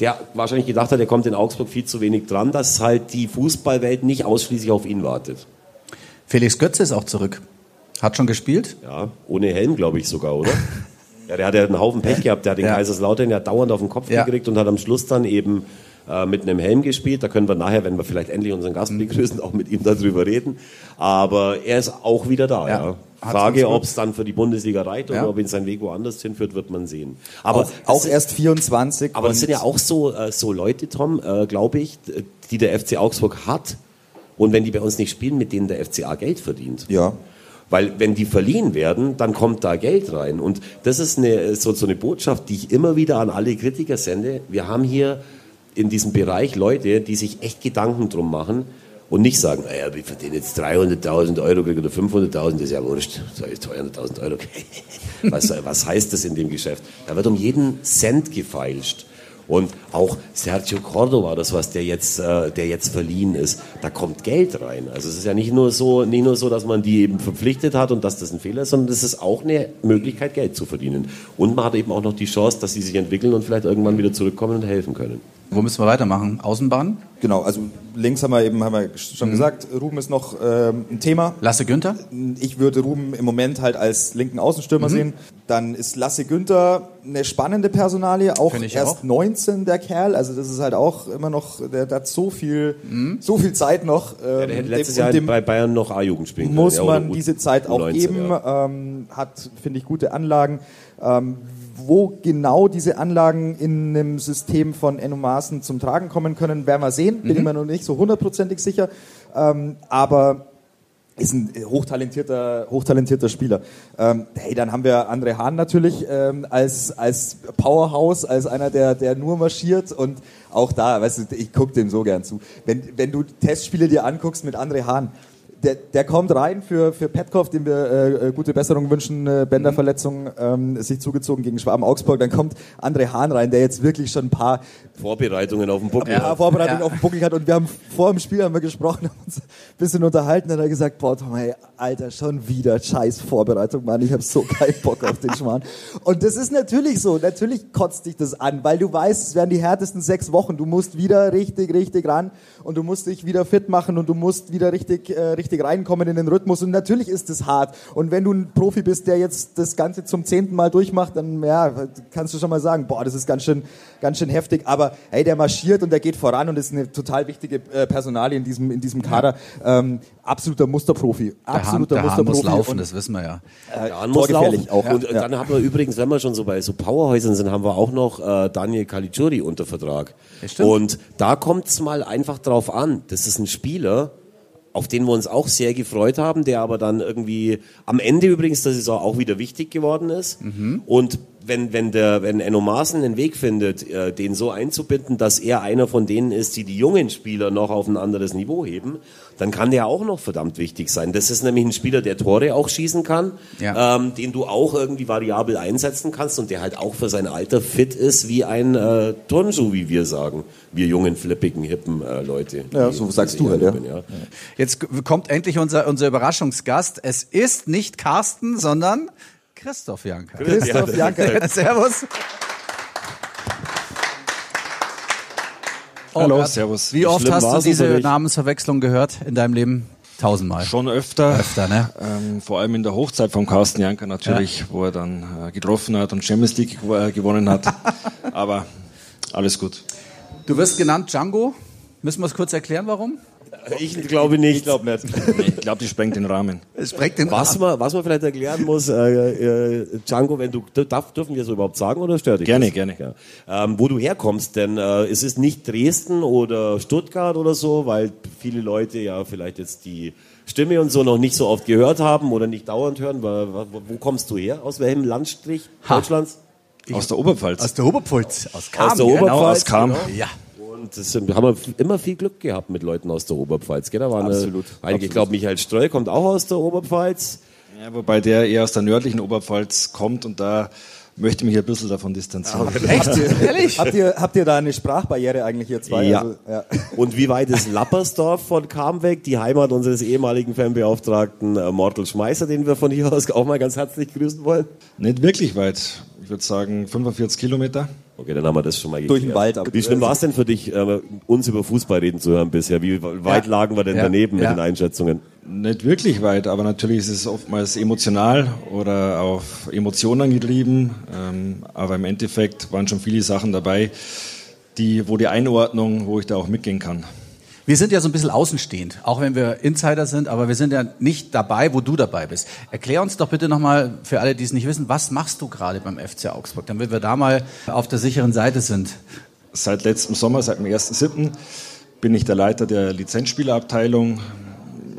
der wahrscheinlich gedacht hat, er kommt in Augsburg viel zu wenig dran, dass halt die Fußballwelt nicht ausschließlich auf ihn wartet. Felix Götze ist auch zurück. Hat schon gespielt. Ja, ohne Helm, glaube ich sogar, oder? ja, der hat ja einen Haufen Pech gehabt. Der hat den Ja. Kaiserslautern ja dauernd auf den Kopf Ja. gekriegt und hat am Schluss dann eben äh, mit einem Helm gespielt. Da können wir nachher, wenn wir vielleicht endlich unseren Gast Mhm. begrüßen, auch mit ihm darüber reden. Aber er ist auch wieder da. Ja. Ja. Frage, ob es dann für die Bundesliga reicht Ja. oder ob ihn sein Weg woanders hinführt, wird man sehen. Aber auch, auch erst 24. aber das sind ja auch so, äh, so Leute, Tom, äh, glaube ich, die der FC Augsburg hat. Und wenn die bei uns nicht spielen, mit denen der FCA Geld verdient. Ja. Weil wenn die verliehen werden, dann kommt da Geld rein. Und das ist eine, so, so eine Botschaft, die ich immer wieder an alle Kritiker sende. Wir haben hier in diesem Bereich Leute, die sich echt Gedanken drum machen und nicht sagen, naja, wir verdienen jetzt 300.000 Euro oder 500.000, das ist ja wurscht, sag ich 200.000 Euro. was, was heißt das in dem Geschäft? Da wird um jeden Cent gefeilscht. Und auch Sergio Cordova, das was der jetzt, äh, der jetzt verliehen ist, da kommt Geld rein. Also es ist ja nicht nur so, nicht nur so, dass man die eben verpflichtet hat und dass das ein Fehler ist, sondern es ist auch eine Möglichkeit, Geld zu verdienen. Und man hat eben auch noch die Chance, dass sie sich entwickeln und vielleicht irgendwann wieder zurückkommen und helfen können. Wo müssen wir weitermachen? Außenbahn? Genau, also links haben wir eben haben wir schon mhm. gesagt, Ruben ist noch ähm, ein Thema. Lasse Günther? Ich würde Ruben im Moment halt als linken Außenstürmer mhm. sehen. Dann ist Lasse Günther eine spannende Personalie, auch erst auch. 19 der Kerl, also das ist halt auch immer noch, der, der hat so viel, mhm. so viel Zeit noch. Ähm, ja, der hätte letztes Jahr bei Bayern noch A-Jugend spielen können. Muss man diese Zeit auch 19, geben, ja. ähm, hat, finde ich, gute Anlagen. Ähm, wo genau diese Anlagen in einem System von Enno Maaßen zum Tragen kommen können, werden wir sehen. Bin mhm. ich mir noch nicht so hundertprozentig sicher. Ähm, aber ist ein hochtalentierter, hochtalentierter Spieler. Ähm, hey, dann haben wir André Hahn natürlich ähm, als, als Powerhouse, als einer, der, der nur marschiert und auch da, weißt du, ich gucke dem so gern zu. Wenn, wenn du Testspiele dir anguckst mit André Hahn, der, der kommt rein für, für Petkov, dem wir äh, äh gute Besserung wünschen, äh, Bänderverletzung ähm, sich zugezogen gegen Schwaben Augsburg. Dann kommt André Hahn rein, der jetzt wirklich schon ein paar Vorbereitungen auf dem Buckel ja, hat. Vorbereitungen ja. auf dem Buckel hat. Und wir haben vor dem Spiel haben wir gesprochen, haben uns ein bisschen unterhalten. Dann hat er gesagt, boah, Tom, hey, Alter, schon wieder scheiß Vorbereitung, Mann. Ich habe so keinen Bock auf den Schmarrn. Und das ist natürlich so. Natürlich kotzt dich das an, weil du weißt, es werden die härtesten sechs Wochen. Du musst wieder richtig, richtig ran und du musst dich wieder fit machen und du musst wieder richtig, äh, richtig reinkommen in den Rhythmus. Und natürlich ist es hart. Und wenn du ein Profi bist, der jetzt das Ganze zum zehnten Mal durchmacht, dann ja, kannst du schon mal sagen, boah, das ist ganz schön, ganz schön heftig. Aber hey, der marschiert und der geht voran und ist eine total wichtige äh, Personalie in diesem, in diesem Kader. Ähm, absoluter Musterprofi. Absoluter der Hahn, der Musterprofi. Hahn muss laufen, und, das wissen wir ja. Äh, der Hahn muss laufen. Auch. Und, ja. dann haben wir übrigens, wenn wir schon so bei so Powerhäusern sind, haben wir auch noch äh, Daniel Caligiuri unter Vertrag. Ja, und da kommt es mal einfach drauf an. Das ist ein Spieler, auf den wir uns auch sehr gefreut haben, der aber dann irgendwie am Ende übrigens der Saison auch wieder wichtig geworden ist. Mhm. Und wenn, wenn, der, wenn Enno Maaßen einen Weg findet, äh, den so einzubinden, dass er einer von denen ist, die die jungen Spieler noch auf ein anderes Niveau heben, dann kann der auch noch verdammt wichtig sein. Das ist nämlich ein Spieler, der Tore auch schießen kann, ja. ähm, den du auch irgendwie variabel einsetzen kannst und der halt auch für sein Alter fit ist wie ein äh, Turnschuh, wie wir sagen. Wir jungen, flippigen, hippen äh, Leute. Ja, so sagst du halt, ja. Ja. Jetzt kommt endlich unser, unser Überraschungsgast. Es ist nicht Carsten, sondern Christoph Janka. Christoph Janka. Servus. Oh, Hallo, servus. Wie, oft hast du diese Namensverwechslung gehört in deinem Leben? Tausendmal. Schon öfter. Öfter, ne? Ähm, vor allem in der Hochzeit von Carsten Janka natürlich, ja. wo er dann äh, getroffen hat und Champions League äh, gewonnen hat. Aber alles gut. Du wirst genannt Django. Müssen wir es kurz erklären, warum? Ich glaube nicht. Ich glaube nicht. ich glaube, die sprengt den Rahmen. Es sprengt den was Rahmen. Man, was man vielleicht erklären muss, äh, äh, Django, wenn du, darf, dürfen wir es überhaupt sagen oder stört dich Gerne, das? gerne. Ja. Ähm, wo du herkommst, denn äh, es ist nicht Dresden oder Stuttgart oder so, weil viele Leute ja vielleicht jetzt die Stimme und so noch nicht so oft gehört haben oder nicht dauernd hören. Wo, wo kommst du her? Aus welchem Landstrich ha. Deutschlands? aus der Oberpfalz. Aus der Oberpfalz. Aus Kam. Aus der Oberpfalz. Genau, aus Kam. Genau. Ja. Und das haben wir immer viel Glück gehabt mit Leuten aus der Oberpfalz. Gell? Da waren absolut, eine, einige, ich glaube, Michael Streu kommt auch aus der Oberpfalz. Ja, wobei der eher aus der nördlichen Oberpfalz kommt und da möchte mich ein bisschen davon distanzieren. Ah, echt? Ehrlich? Habt ihr, habt ihr da eine Sprachbarriere eigentlich hier zwei? Ja. Also, ja. Und wie weit ist Lappersdorf von Kam weg, die Heimat unseres ehemaligen Fanbeauftragten äh, Mortal Schmeißer, den wir von hier aus auch mal ganz herzlich grüßen wollen? Nicht wirklich weit. Ich würde sagen 45 Kilometer. Okay, dann haben wir das schon mal geklärt. Durch den Wald. Wie schlimm war es denn für dich, äh, uns über Fußball reden zu hören bisher? Wie weit ja. lagen wir denn ja. daneben ja. mit den Einschätzungen? Nicht wirklich weit, aber natürlich ist es oftmals emotional oder auf Emotionen getrieben. Ähm, aber im Endeffekt waren schon viele Sachen dabei, die, wo die Einordnung, wo ich da auch mitgehen kann. Wir sind ja so ein bisschen außenstehend, auch wenn wir Insider sind, aber wir sind ja nicht dabei, wo du dabei bist. Erklär uns doch bitte nochmal, für alle, die es nicht wissen, was machst du gerade beim FC Augsburg, damit wir da mal auf der sicheren Seite sind? Seit letztem Sommer, seit dem 1.7. bin ich der Leiter der Lizenzspielerabteilung.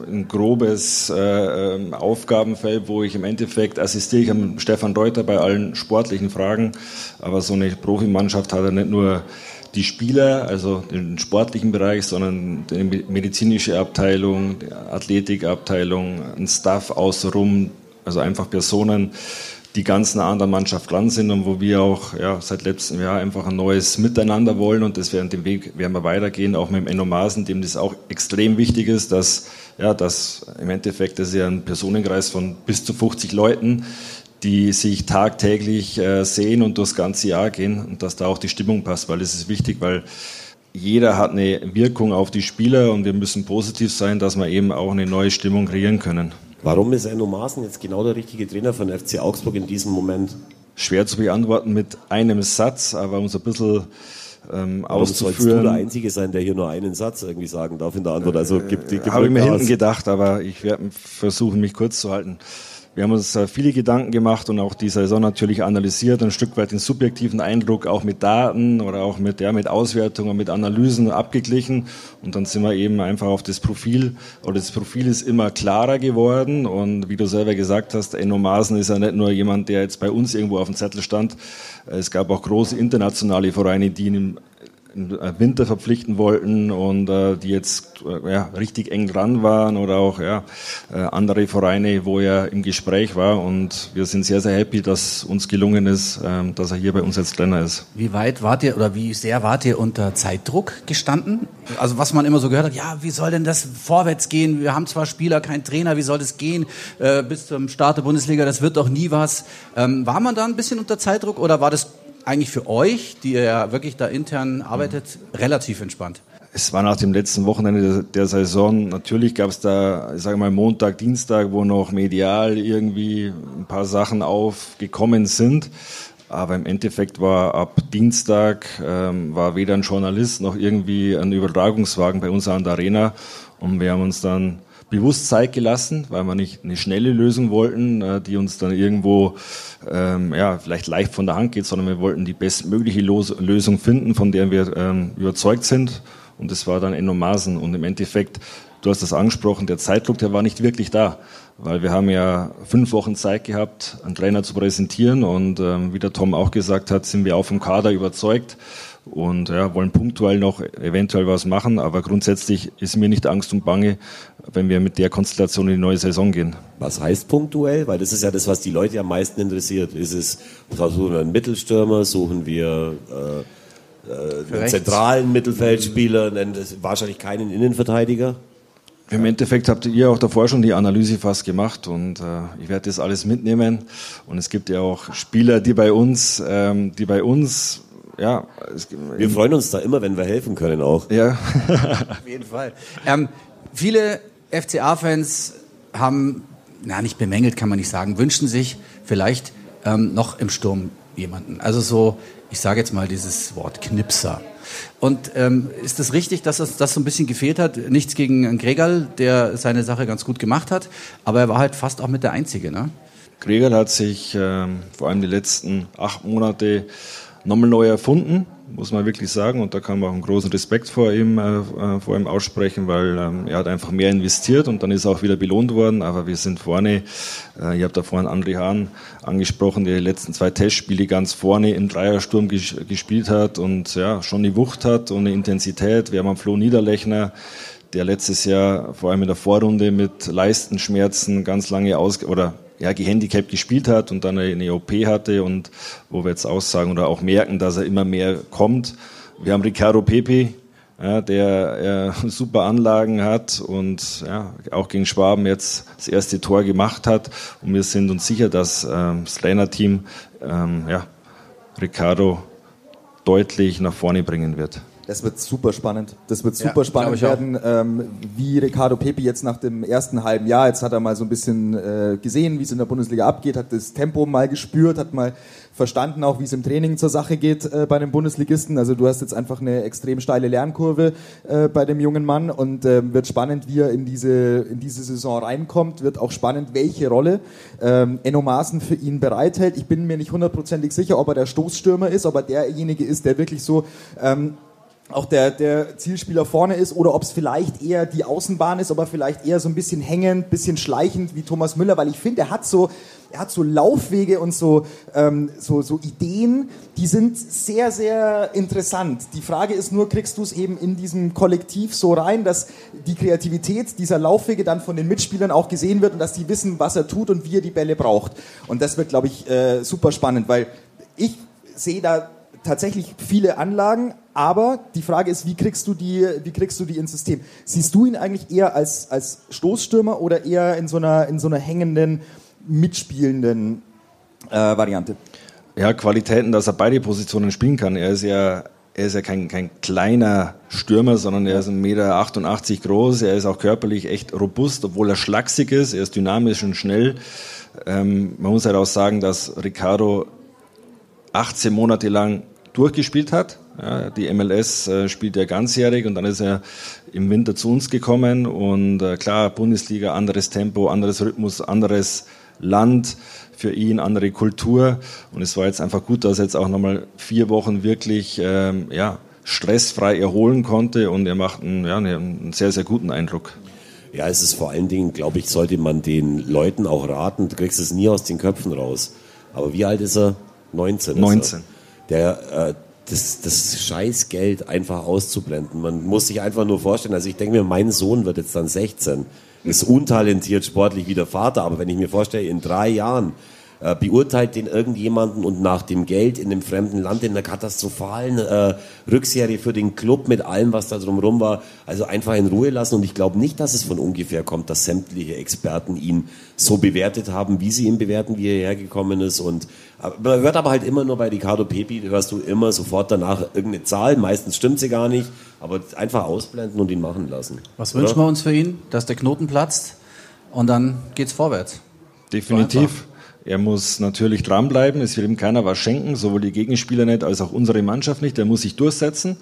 Ein grobes äh, ähm, Aufgabenfeld, wo ich im Endeffekt assistiere ich am Stefan Reuter bei allen sportlichen Fragen. Aber so eine Profimannschaft hat er nicht nur die Spieler, also den sportlichen Bereich, sondern die medizinische Abteilung, die Athletikabteilung, ein Staff außenrum, also einfach Personen, die ganz nah an der Mannschaft dran sind und wo wir auch ja, seit letztem Jahr einfach ein neues Miteinander wollen und das werden den Weg werden wir weitergehen, auch mit dem Enno Maaßen, dem das auch extrem wichtig ist, dass ja, dass im Endeffekt das ist ja ein Personenkreis von bis zu 50 Leuten, die sich tagtäglich äh, sehen und durchs ganze Jahr gehen und dass da auch die Stimmung passt, weil es ist wichtig, weil jeder hat eine Wirkung auf die Spieler und wir müssen positiv sein, dass wir eben auch eine neue Stimmung kreieren können. Warum ist Enno Maaßen jetzt genau der richtige Trainer von FC Augsburg in diesem Moment? Schwer zu beantworten mit einem Satz, aber um so ein bisschen ähm, Warum auszuführen. sollst du der Einzige sein, der hier nur einen Satz irgendwie sagen darf in der Antwort? Also gibt, gibt Habe ich mir hinten gedacht, aber ich werde versuchen, mich kurz zu halten. Wir haben uns äh, viele Gedanken gemacht und auch die Saison natürlich analysiert, ein Stück weit den subjektiven Eindruck auch mit Daten oder auch mit, ja, mit Auswertungen, mit Analysen abgeglichen. Und dann sind wir eben einfach auf das Profil, oder das Profil ist immer klarer geworden. Und wie du selber gesagt hast, Enno Maaßen ist ja nicht nur jemand, der jetzt bei uns irgendwo auf dem Zettel stand. Es gab auch große internationale Vereine, die ihn Winter verpflichten wollten und äh, die jetzt äh, ja, richtig eng dran waren oder auch ja, äh, andere Vereine, wo er im Gespräch war und wir sind sehr, sehr happy, dass uns gelungen ist, ähm, dass er hier bei uns jetzt Trainer ist. Wie weit wart ihr oder wie sehr wart ihr unter Zeitdruck gestanden? Also was man immer so gehört hat, ja, wie soll denn das vorwärts gehen? Wir haben zwar Spieler, keinen Trainer, wie soll das gehen äh, bis zum Start der Bundesliga? Das wird doch nie was. Ähm, war man da ein bisschen unter Zeitdruck oder war das eigentlich für euch, die ihr ja wirklich da intern arbeitet, relativ entspannt? Es war nach dem letzten Wochenende der, der Saison. Natürlich gab es da, ich sage mal, Montag, Dienstag, wo noch medial irgendwie ein paar Sachen aufgekommen sind. Aber im Endeffekt war ab Dienstag ähm, war weder ein Journalist noch irgendwie ein Übertragungswagen bei uns an der Arena. Und wir haben uns dann bewusst Zeit gelassen, weil wir nicht eine schnelle Lösung wollten, äh, die uns dann irgendwo ähm, ja, vielleicht leicht von der Hand geht, sondern wir wollten die bestmögliche Lösung finden, von der wir ähm, überzeugt sind. Und das war dann Enno Maaßen. Und im Endeffekt, du hast das angesprochen, der Zeitdruck, der war nicht wirklich da. Weil wir haben ja fünf Wochen Zeit gehabt, einen Trainer zu präsentieren. Und ähm, wie der Tom auch gesagt hat, sind wir auch vom Kader überzeugt und ja, wollen punktuell noch eventuell was machen, aber grundsätzlich ist mir nicht Angst und Bange, wenn wir mit der Konstellation in die neue Saison gehen. Was heißt punktuell? Weil das ist ja das, was die Leute am meisten interessiert. Ist es, suchen wir einen Mittelstürmer, suchen wir äh, äh, einen zentralen Mittelfeldspieler, einen, wahrscheinlich keinen Innenverteidiger? Im Endeffekt habt ihr auch davor schon die Analyse fast gemacht und äh, ich werde das alles mitnehmen. Und es gibt ja auch Spieler, die bei uns, ähm, die bei uns ja, es, wir freuen uns da immer, wenn wir helfen können auch. Ja. Auf jeden Fall. Ähm, viele FCA-Fans haben, na nicht bemängelt kann man nicht sagen, wünschen sich vielleicht ähm, noch im Sturm jemanden. Also so, ich sage jetzt mal dieses Wort Knipser. Und ähm, ist es das richtig, dass das, das so ein bisschen gefehlt hat? Nichts gegen Gregal, der seine Sache ganz gut gemacht hat, aber er war halt fast auch mit der Einzige, ne? Gregal hat sich ähm, vor allem die letzten acht Monate nochmal neu erfunden, muss man wirklich sagen. Und da kann man auch einen großen Respekt vor ihm, äh, äh, vor ihm aussprechen, weil ähm, er hat einfach mehr investiert und dann ist er auch wieder belohnt worden. Aber wir sind vorne, äh, ich habe da vorhin André Hahn angesprochen, der die letzten zwei Testspiele ganz vorne im Dreiersturm ges gespielt hat und ja, schon die Wucht hat und eine Intensität. Wir haben einen Flo Niederlechner, der letztes Jahr vor allem in der Vorrunde mit Leistenschmerzen ganz lange aus oder ja, gehandicapt gespielt hat und dann eine OP hatte und wo wir jetzt aussagen oder auch merken, dass er immer mehr kommt. Wir haben Ricardo Pepe, ja, der äh, super Anlagen hat und ja, auch gegen Schwaben jetzt das erste Tor gemacht hat. Und wir sind uns sicher, dass ähm, das Trainerteam ähm, ja, Ricardo deutlich nach vorne bringen wird. Das wird super spannend. Das wird super ja, spannend werden, ähm, wie Ricardo Pepe jetzt nach dem ersten halben Jahr, jetzt hat er mal so ein bisschen äh, gesehen, wie es in der Bundesliga abgeht, hat das Tempo mal gespürt, hat mal verstanden auch, wie es im Training zur Sache geht äh, bei den Bundesligisten. Also du hast jetzt einfach eine extrem steile Lernkurve äh, bei dem jungen Mann und äh, wird spannend, wie er in diese, in diese Saison reinkommt. Wird auch spannend, welche Rolle ähm, Enno Maaßen für ihn bereithält. Ich bin mir nicht hundertprozentig sicher, ob er der Stoßstürmer ist, ob er derjenige ist, der wirklich so ähm, auch der, der Zielspieler vorne ist oder ob es vielleicht eher die Außenbahn ist, aber vielleicht eher so ein bisschen hängend, bisschen schleichend wie Thomas Müller, weil ich finde, er hat so, er hat so Laufwege und so, ähm, so, so Ideen, die sind sehr, sehr interessant. Die Frage ist nur, kriegst du es eben in diesem Kollektiv so rein, dass die Kreativität dieser Laufwege dann von den Mitspielern auch gesehen wird und dass die wissen, was er tut und wie er die Bälle braucht. Und das wird, glaube ich, äh, super spannend, weil ich sehe da tatsächlich viele Anlagen, aber die Frage ist, wie kriegst du die, wie kriegst du die ins System? Siehst du ihn eigentlich eher als, als Stoßstürmer oder eher in so einer, in so einer hängenden, mitspielenden äh, Variante? Ja, Qualitäten, dass er beide Positionen spielen kann. Er ist ja er ist ja kein, kein kleiner Stürmer, sondern er ist 1,88 Meter groß. Er ist auch körperlich echt robust, obwohl er schlaksig ist. Er ist dynamisch und schnell. Ähm, man muss halt auch sagen, dass Ricardo 18 Monate lang durchgespielt hat. Ja, die MLS äh, spielt er ganzjährig und dann ist er im Winter zu uns gekommen und äh, klar, Bundesliga, anderes Tempo, anderes Rhythmus, anderes Land für ihn, andere Kultur und es war jetzt einfach gut, dass er jetzt auch nochmal vier Wochen wirklich ähm, ja, stressfrei erholen konnte und er macht einen, ja, einen sehr, sehr guten Eindruck. Ja, es ist vor allen Dingen, glaube ich, sollte man den Leuten auch raten, du kriegst es nie aus den Köpfen raus. Aber wie alt ist er? 19. 19. Der, äh, das, das Scheißgeld einfach auszublenden. Man muss sich einfach nur vorstellen, also ich denke mir, mein Sohn wird jetzt dann 16, ist untalentiert sportlich wie der Vater, aber wenn ich mir vorstelle, in drei Jahren äh, beurteilt den irgendjemanden und nach dem Geld in einem fremden Land in einer katastrophalen äh, Rückserie für den Club mit allem, was da drumherum war, also einfach in Ruhe lassen. Und ich glaube nicht, dass es von ungefähr kommt, dass sämtliche Experten ihn so bewertet haben, wie sie ihn bewerten, wie er hergekommen ist. Und äh, man hört aber halt immer nur bei Ricardo Pepi, hörst du immer sofort danach irgendeine Zahl. Meistens stimmt sie gar nicht, aber einfach ausblenden und ihn machen lassen. Was wünschen wir uns für ihn? Dass der Knoten platzt und dann geht's vorwärts. Definitiv. Er muss natürlich dranbleiben. Es wird ihm keiner was schenken, sowohl die Gegenspieler nicht als auch unsere Mannschaft nicht. Er muss sich durchsetzen.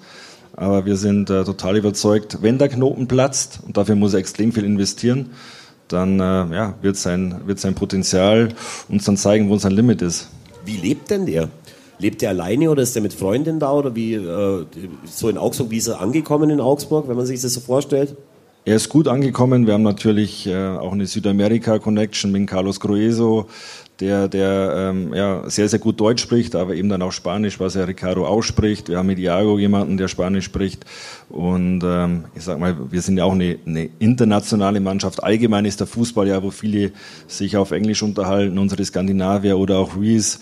Aber wir sind äh, total überzeugt, wenn der Knoten platzt, und dafür muss er extrem viel investieren, dann äh, ja, wird, sein, wird sein Potenzial uns dann zeigen, wo sein Limit ist. Wie lebt denn der? Lebt er alleine oder ist er mit Freundin da oder wie äh, so in Augsburg? Wie ist er angekommen in Augsburg, wenn man sich das so vorstellt? Er ist gut angekommen. Wir haben natürlich äh, auch eine Südamerika-Connection mit Carlos Grueso, der, der ähm, ja, sehr, sehr gut Deutsch spricht, aber eben dann auch Spanisch, was ja Ricardo ausspricht. Wir haben mit Iago jemanden, der Spanisch spricht. Und ähm, ich sag mal, wir sind ja auch eine, eine internationale Mannschaft. Allgemein ist der Fußball ja, wo viele sich auf Englisch unterhalten, unsere Skandinavier oder auch Reese.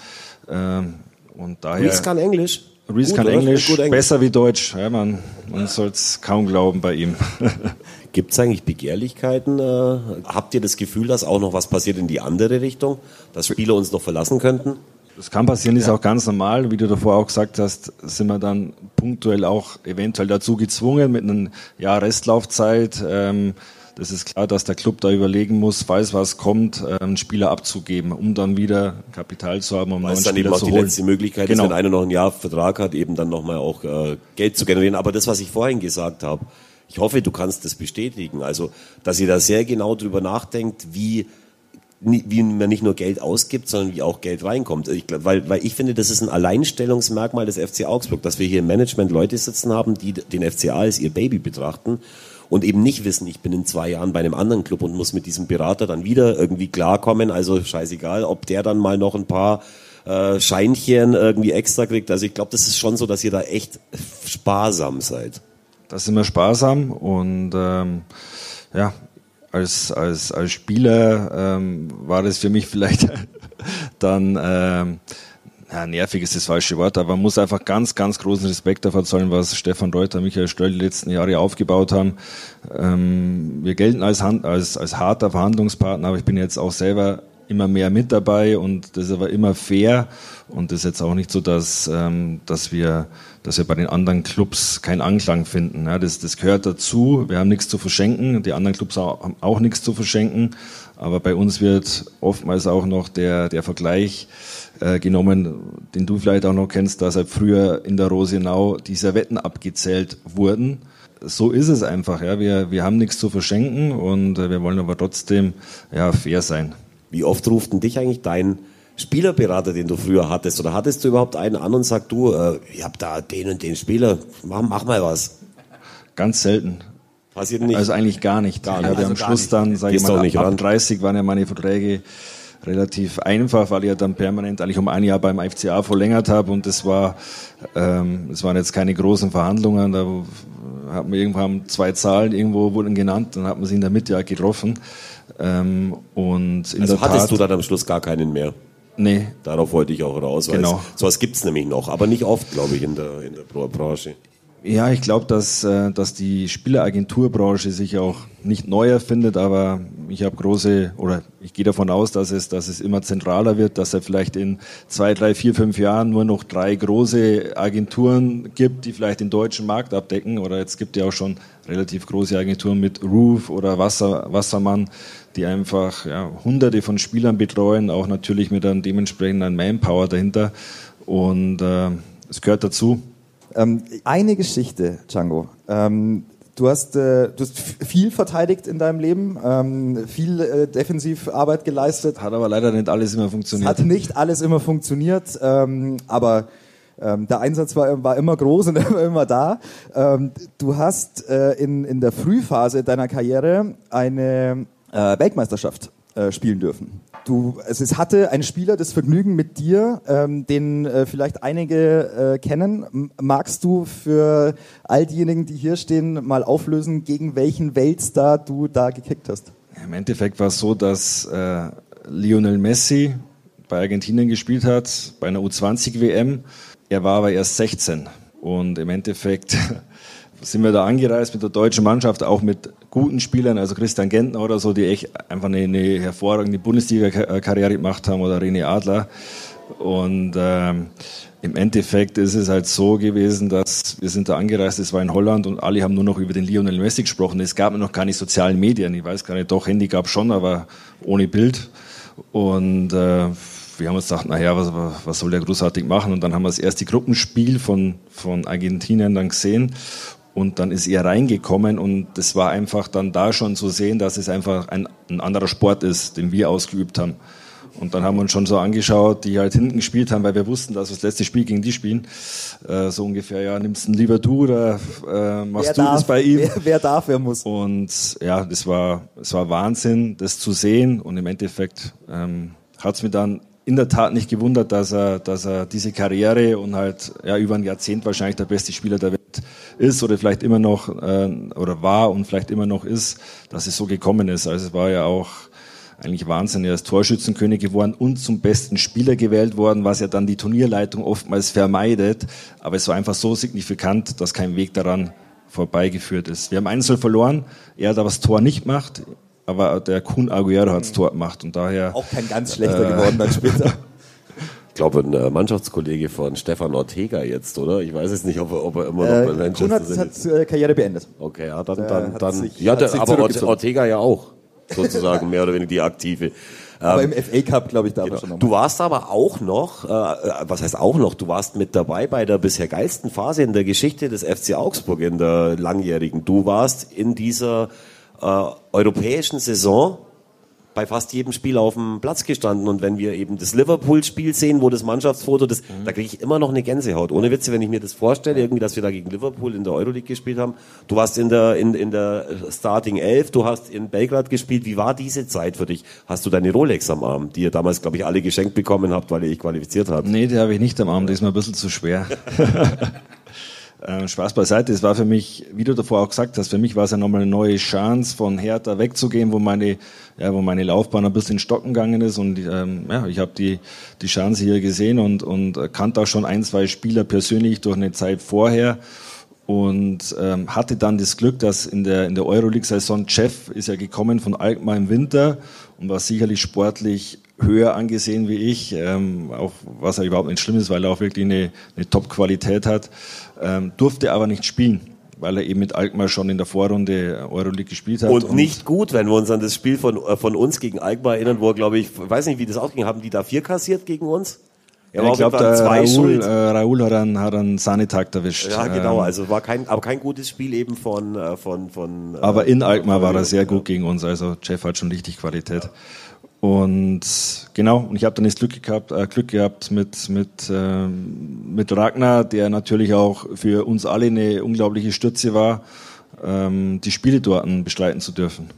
Ähm, und daher, Reese kann Englisch? Reese kann Englisch, Englisch, besser wie Deutsch. Ja, man man soll es kaum glauben bei ihm. Gibt es eigentlich Begehrlichkeiten? Äh, habt ihr das Gefühl, dass auch noch was passiert in die andere Richtung, dass Spieler uns noch verlassen könnten? Das kann passieren, ist ja. auch ganz normal. Wie du davor auch gesagt hast, sind wir dann punktuell auch eventuell dazu gezwungen mit einer Jahr Restlaufzeit. Ähm, das ist klar, dass der Club da überlegen muss, falls was kommt, äh, einen Spieler abzugeben, um dann wieder Kapital zu haben, um Weil neuen dann Spieler eben auch zu die holen. letzte Möglichkeit genau. ist, wenn einer noch ein Jahr Vertrag hat, eben dann nochmal auch äh, Geld zu generieren. Aber das, was ich vorhin gesagt habe, ich hoffe, du kannst das bestätigen. Also, dass ihr da sehr genau drüber nachdenkt, wie wie man nicht nur Geld ausgibt, sondern wie auch Geld reinkommt. Ich glaub, weil, weil ich finde, das ist ein Alleinstellungsmerkmal des FC Augsburg, dass wir hier im Management Leute sitzen haben, die den FCA als ihr Baby betrachten und eben nicht wissen, ich bin in zwei Jahren bei einem anderen Club und muss mit diesem Berater dann wieder irgendwie klarkommen. Also scheißegal, ob der dann mal noch ein paar äh, Scheinchen irgendwie extra kriegt. Also ich glaube, das ist schon so, dass ihr da echt sparsam seid. Da sind wir sparsam und ähm, ja, als, als, als Spieler ähm, war das für mich vielleicht dann ähm, ja, nervig ist das falsche Wort, aber man muss einfach ganz, ganz großen Respekt dafür zollen, was Stefan Reuter, Michael Stöll die letzten Jahre aufgebaut haben. Ähm, wir gelten als, als, als harter Verhandlungspartner, aber ich bin jetzt auch selber immer mehr mit dabei und das ist aber immer fair und das ist jetzt auch nicht so, dass, ähm, dass, wir, dass wir bei den anderen Clubs keinen Anklang finden. Ja, das, das gehört dazu, wir haben nichts zu verschenken, die anderen Clubs haben auch nichts zu verschenken, aber bei uns wird oftmals auch noch der, der Vergleich äh, genommen, den du vielleicht auch noch kennst, dass halt früher in der Rosenau die Servetten abgezählt wurden so ist es einfach. Ja. Wir, wir haben nichts zu verschenken und äh, wir wollen aber trotzdem ja, fair sein. Wie oft ruft denn dich eigentlich dein Spielerberater, den du früher hattest? Oder hattest du überhaupt einen an und sagt, du, äh, ich habe da den und den Spieler, mach, mach mal was? Ganz selten. Passiert nicht? Also eigentlich gar nicht. Gar nicht. Ich also am Schluss dann, sage ich mal, ab, ab 30 waren ja meine Verträge relativ einfach, weil ich ja dann permanent eigentlich um ein Jahr beim FCA verlängert habe und das war, ähm, das waren jetzt keine großen Verhandlungen, da hat man irgendwann zwei Zahlen irgendwo wurden genannt, dann hat man sie in der Mitte ja getroffen. Ähm, und in also hattest Tat, du dann am Schluss gar keinen mehr? Nee. Darauf wollte ich auch raus. Genau. Sowas gibt es nämlich noch, aber nicht oft, glaube ich, in der, in der Branche. Ja, ich glaube, dass, äh, dass die Spieleragenturbranche sich auch nicht neu erfindet, aber ich habe große, oder ich gehe davon aus, dass es, dass es immer zentraler wird, dass er vielleicht in zwei, drei, vier, fünf Jahren nur noch drei große Agenturen gibt, die vielleicht den deutschen Markt abdecken. Oder jetzt gibt ja auch schon relativ große Agenturen mit Roof oder Wasser, Wassermann, die einfach ja, hunderte von Spielern betreuen, auch natürlich mit einem dementsprechenden Manpower dahinter. Und äh, es gehört dazu. Ähm, eine Geschichte, Django. Ähm, du, hast, äh, du hast viel verteidigt in deinem Leben, ähm, viel äh, Defensivarbeit geleistet. Hat aber leider nicht alles immer funktioniert. Hat nicht alles immer funktioniert, ähm, aber ähm, der Einsatz war, war immer groß und immer da. Ähm, du hast äh, in, in der Frühphase deiner Karriere eine äh, Weltmeisterschaft äh, spielen dürfen. Du, es hatte ein Spieler das Vergnügen mit dir, ähm, den äh, vielleicht einige äh, kennen. Magst du für all diejenigen, die hier stehen, mal auflösen, gegen welchen Weltstar du da gekickt hast? Im Endeffekt war es so, dass äh, Lionel Messi bei Argentinien gespielt hat, bei einer U20-WM. Er war aber erst 16 und im Endeffekt sind wir da angereist mit der deutschen Mannschaft, auch mit guten Spielern, also Christian Gentner oder so, die echt einfach eine, eine hervorragende Bundesliga-Karriere gemacht haben oder René Adler. Und ähm, im Endeffekt ist es halt so gewesen, dass wir sind da angereist, es war in Holland und alle haben nur noch über den Lionel Messi gesprochen. Es gab noch keine sozialen Medien, ich weiß gar nicht, doch Handy gab schon, aber ohne Bild. Und äh, wir haben uns gedacht, naja, was, was soll der großartig machen? Und dann haben wir das erste Gruppenspiel von, von Argentinien dann gesehen und dann ist er reingekommen und das war einfach dann da schon zu sehen, dass es einfach ein, ein anderer Sport ist, den wir ausgeübt haben. Und dann haben wir uns schon so angeschaut, die halt hinten gespielt haben, weil wir wussten, dass wir das letzte Spiel gegen die spielen. Äh, so ungefähr, ja, nimmst du ihn lieber du oder äh, machst wer du darf, das bei ihm? Wer, wer, darf, wer muss. Und ja, das war, das war Wahnsinn, das zu sehen. Und im Endeffekt ähm, hat es mir dann in der Tat nicht gewundert, dass er, dass er diese Karriere und halt ja, über ein Jahrzehnt wahrscheinlich der beste Spieler der Welt ist oder vielleicht immer noch äh, oder war und vielleicht immer noch ist, dass es so gekommen ist. Also es war ja auch eigentlich Wahnsinn. Er ist Torschützenkönig geworden und zum besten Spieler gewählt worden, was ja dann die Turnierleitung oftmals vermeidet. Aber es war einfach so signifikant, dass kein Weg daran vorbeigeführt ist. Wir haben Einzel verloren. Er hat aber das Tor nicht gemacht. Aber der Kun Aguero hat das Tor gemacht und daher. Auch kein ganz schlechter äh, geworden dann später. Ich glaube, ein äh, Mannschaftskollege von Stefan Ortega jetzt, oder? Ich weiß jetzt nicht, ob er, ob er immer noch äh, bei Manchester hat, ist. hat äh, Karriere beendet. Okay, ja, dann, dann, dann, sich, ja, der, aber Ortega ja auch, sozusagen, mehr oder weniger die aktive. Aber ähm, im FA Cup, glaube ich, da genau. schon noch. Du warst aber auch noch, äh, äh, was heißt auch noch, du warst mit dabei bei der bisher geilsten Phase in der Geschichte des FC Augsburg, in der langjährigen. Du warst in dieser äh, europäischen Saison bei fast jedem Spiel auf dem Platz gestanden. Und wenn wir eben das Liverpool-Spiel sehen, wo das Mannschaftsfoto, das, mhm. da kriege ich immer noch eine Gänsehaut. Ohne Witze, wenn ich mir das vorstelle, irgendwie, dass wir da gegen Liverpool in der Euroleague gespielt haben. Du warst in der, in, in der Starting 11, du hast in Belgrad gespielt. Wie war diese Zeit für dich? Hast du deine Rolex am Arm, die ihr damals, glaube ich, alle geschenkt bekommen habt, weil ihr euch qualifiziert habt? Nee, die habe ich nicht am Arm, die ist mir ein bisschen zu schwer. Äh, Spaß beiseite, es war für mich, wie du davor auch gesagt hast, für mich war es ja nochmal eine neue Chance, von Hertha wegzugehen, wo meine, ja, wo meine Laufbahn ein bisschen stocken gegangen ist. Und ähm, ja, ich habe die, die Chance hier gesehen und, und kannte auch schon ein, zwei Spieler persönlich durch eine Zeit vorher und ähm, hatte dann das Glück, dass in der, in der Euroleague-Saison Jeff ist ja gekommen von Alkmaar im Winter und war sicherlich sportlich höher angesehen wie ich, ähm, auch was ja überhaupt nicht schlimm ist, weil er auch wirklich eine, eine Top-Qualität hat, ähm, durfte aber nicht spielen weil er eben mit Alkmaar schon in der Vorrunde Euroleague gespielt hat. Und, und, nicht gut, wenn wir uns an das Spiel von, äh, von uns gegen Alkmaar erinnern, wo er, glaube ich, weiß nicht, wie das ausging, haben die da vier kassiert gegen uns? Ja, ich glaube, Raoul, äh, Raoul hat einen, hat einen Sahnetakt erwischt. Ja, genau. Ähm, also war kein, aber kein gutes Spiel eben von, äh, von, von. Aber in Alkmaar war er sehr gut gegen uns. Also Jeff hat schon richtig Qualität. Und genau, und ich habe dann das Glück gehabt, äh, Glück gehabt mit, mit, äh, mit Ragnar, der natürlich auch für uns alle eine unglaubliche Stütze war, ähm, die Spiele dort bestreiten zu dürfen.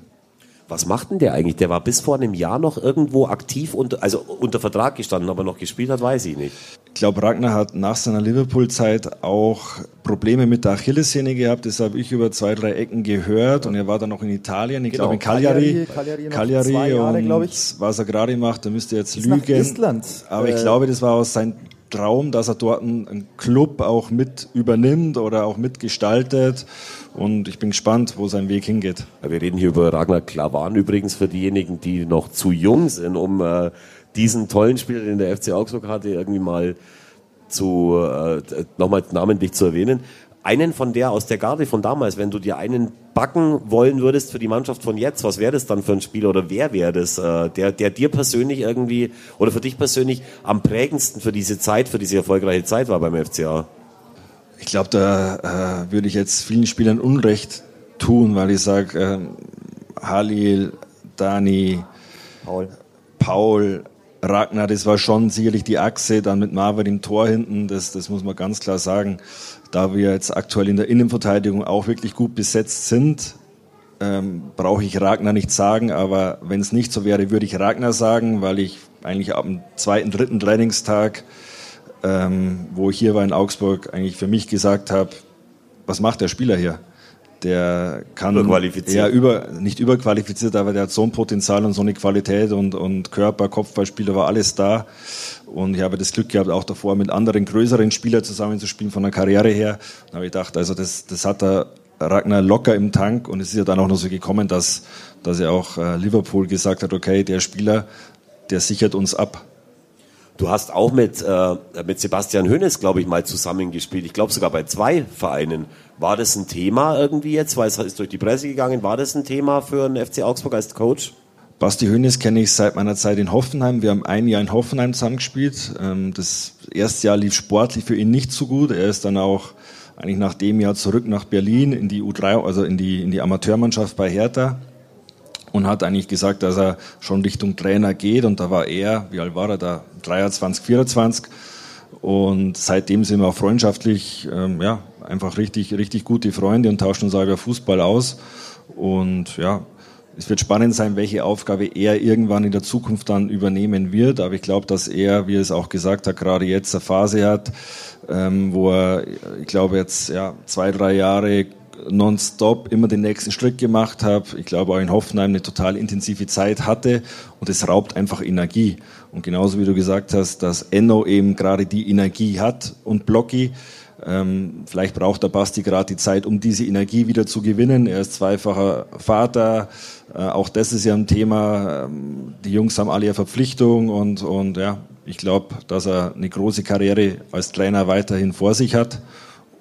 Was macht denn der eigentlich? Der war bis vor einem Jahr noch irgendwo aktiv und also unter Vertrag gestanden, aber noch gespielt hat, weiß ich nicht. Ich glaube, Ragnar hat nach seiner Liverpool-Zeit auch Probleme mit der Achillessehne gehabt. Das habe ich über zwei, drei Ecken gehört. Und er war dann noch in Italien, ich genau. glaube in Cagliari. Cagliari, Cagliari, Cagliari Jahre, und was er gerade macht, da müsste er jetzt lügen. Nach Island. Aber ich äh, glaube, das war aus sein Traum, dass er dort einen Club auch mit übernimmt oder auch mitgestaltet. Und ich bin gespannt, wo sein Weg hingeht. Wir reden hier über Ragnar Klavan übrigens für diejenigen, die noch zu jung sind, um äh, diesen tollen Spieler, den der FC Augsburg hatte, irgendwie mal zu äh, nochmal namentlich zu erwähnen. Einen von der aus der Garde von damals, wenn du dir einen backen wollen würdest für die Mannschaft von jetzt, was wäre das dann für ein Spieler oder wer wäre das, äh, der, der dir persönlich irgendwie oder für dich persönlich am prägendsten für diese Zeit, für diese erfolgreiche Zeit war beim FCA? Ich glaube, da äh, würde ich jetzt vielen Spielern Unrecht tun, weil ich sage, äh, Halil, Dani, Paul, Paul Ragnar, das war schon sicherlich die Achse, dann mit Marvin im Tor hinten, das, das muss man ganz klar sagen. Da wir jetzt aktuell in der Innenverteidigung auch wirklich gut besetzt sind, ähm, brauche ich Ragnar nicht sagen, aber wenn es nicht so wäre, würde ich Ragnar sagen, weil ich eigentlich ab dem zweiten, dritten Trainingstag, ähm, wo ich hier war in Augsburg, eigentlich für mich gesagt habe, was macht der Spieler hier? Der kann überqualifiziert. ja über nicht überqualifiziert, aber der hat so ein Potenzial und so eine Qualität und und Körper, Kopfballspieler war alles da und ich habe das Glück gehabt auch davor mit anderen größeren Spielern zusammenzuspielen von der Karriere her. Da habe ich gedacht, also das das hat der Ragnar locker im Tank und es ist ja dann auch noch so gekommen, dass dass er auch äh, Liverpool gesagt hat, okay, der Spieler, der sichert uns ab. Du hast auch mit, äh, mit Sebastian Hönes, glaube ich, mal zusammengespielt. Ich glaube sogar bei zwei Vereinen. War das ein Thema irgendwie jetzt, weil es ist durch die Presse gegangen, war das ein Thema für einen FC Augsburg als Coach? Basti Hönes kenne ich seit meiner Zeit in Hoffenheim. Wir haben ein Jahr in Hoffenheim zusammengespielt. Ähm, das erste Jahr lief sportlich für ihn nicht so gut. Er ist dann auch eigentlich nach dem Jahr zurück nach Berlin in die U3, also in die, in die Amateurmannschaft bei Hertha und hat eigentlich gesagt, dass er schon Richtung Trainer geht. Und da war er, wie alt war er da? 23, 24. Und seitdem sind wir auch freundschaftlich, ähm, ja, einfach richtig, richtig gute Freunde und tauschen uns auch über Fußball aus. Und ja, es wird spannend sein, welche Aufgabe er irgendwann in der Zukunft dann übernehmen wird. Aber ich glaube, dass er, wie er es auch gesagt hat, gerade jetzt eine Phase hat, ähm, wo er, ich glaube, jetzt ja, zwei, drei Jahre nonstop immer den nächsten Schritt gemacht hat. Ich glaube auch in Hoffenheim eine total intensive Zeit hatte und es raubt einfach Energie. Und genauso wie du gesagt hast, dass Enno eben gerade die Energie hat und Blocki, ähm, vielleicht braucht der Basti gerade die Zeit, um diese Energie wieder zu gewinnen. Er ist zweifacher Vater. Äh, auch das ist ja ein Thema. Ähm, die Jungs haben alle eine Verpflichtung und, und ja, ich glaube, dass er eine große Karriere als Trainer weiterhin vor sich hat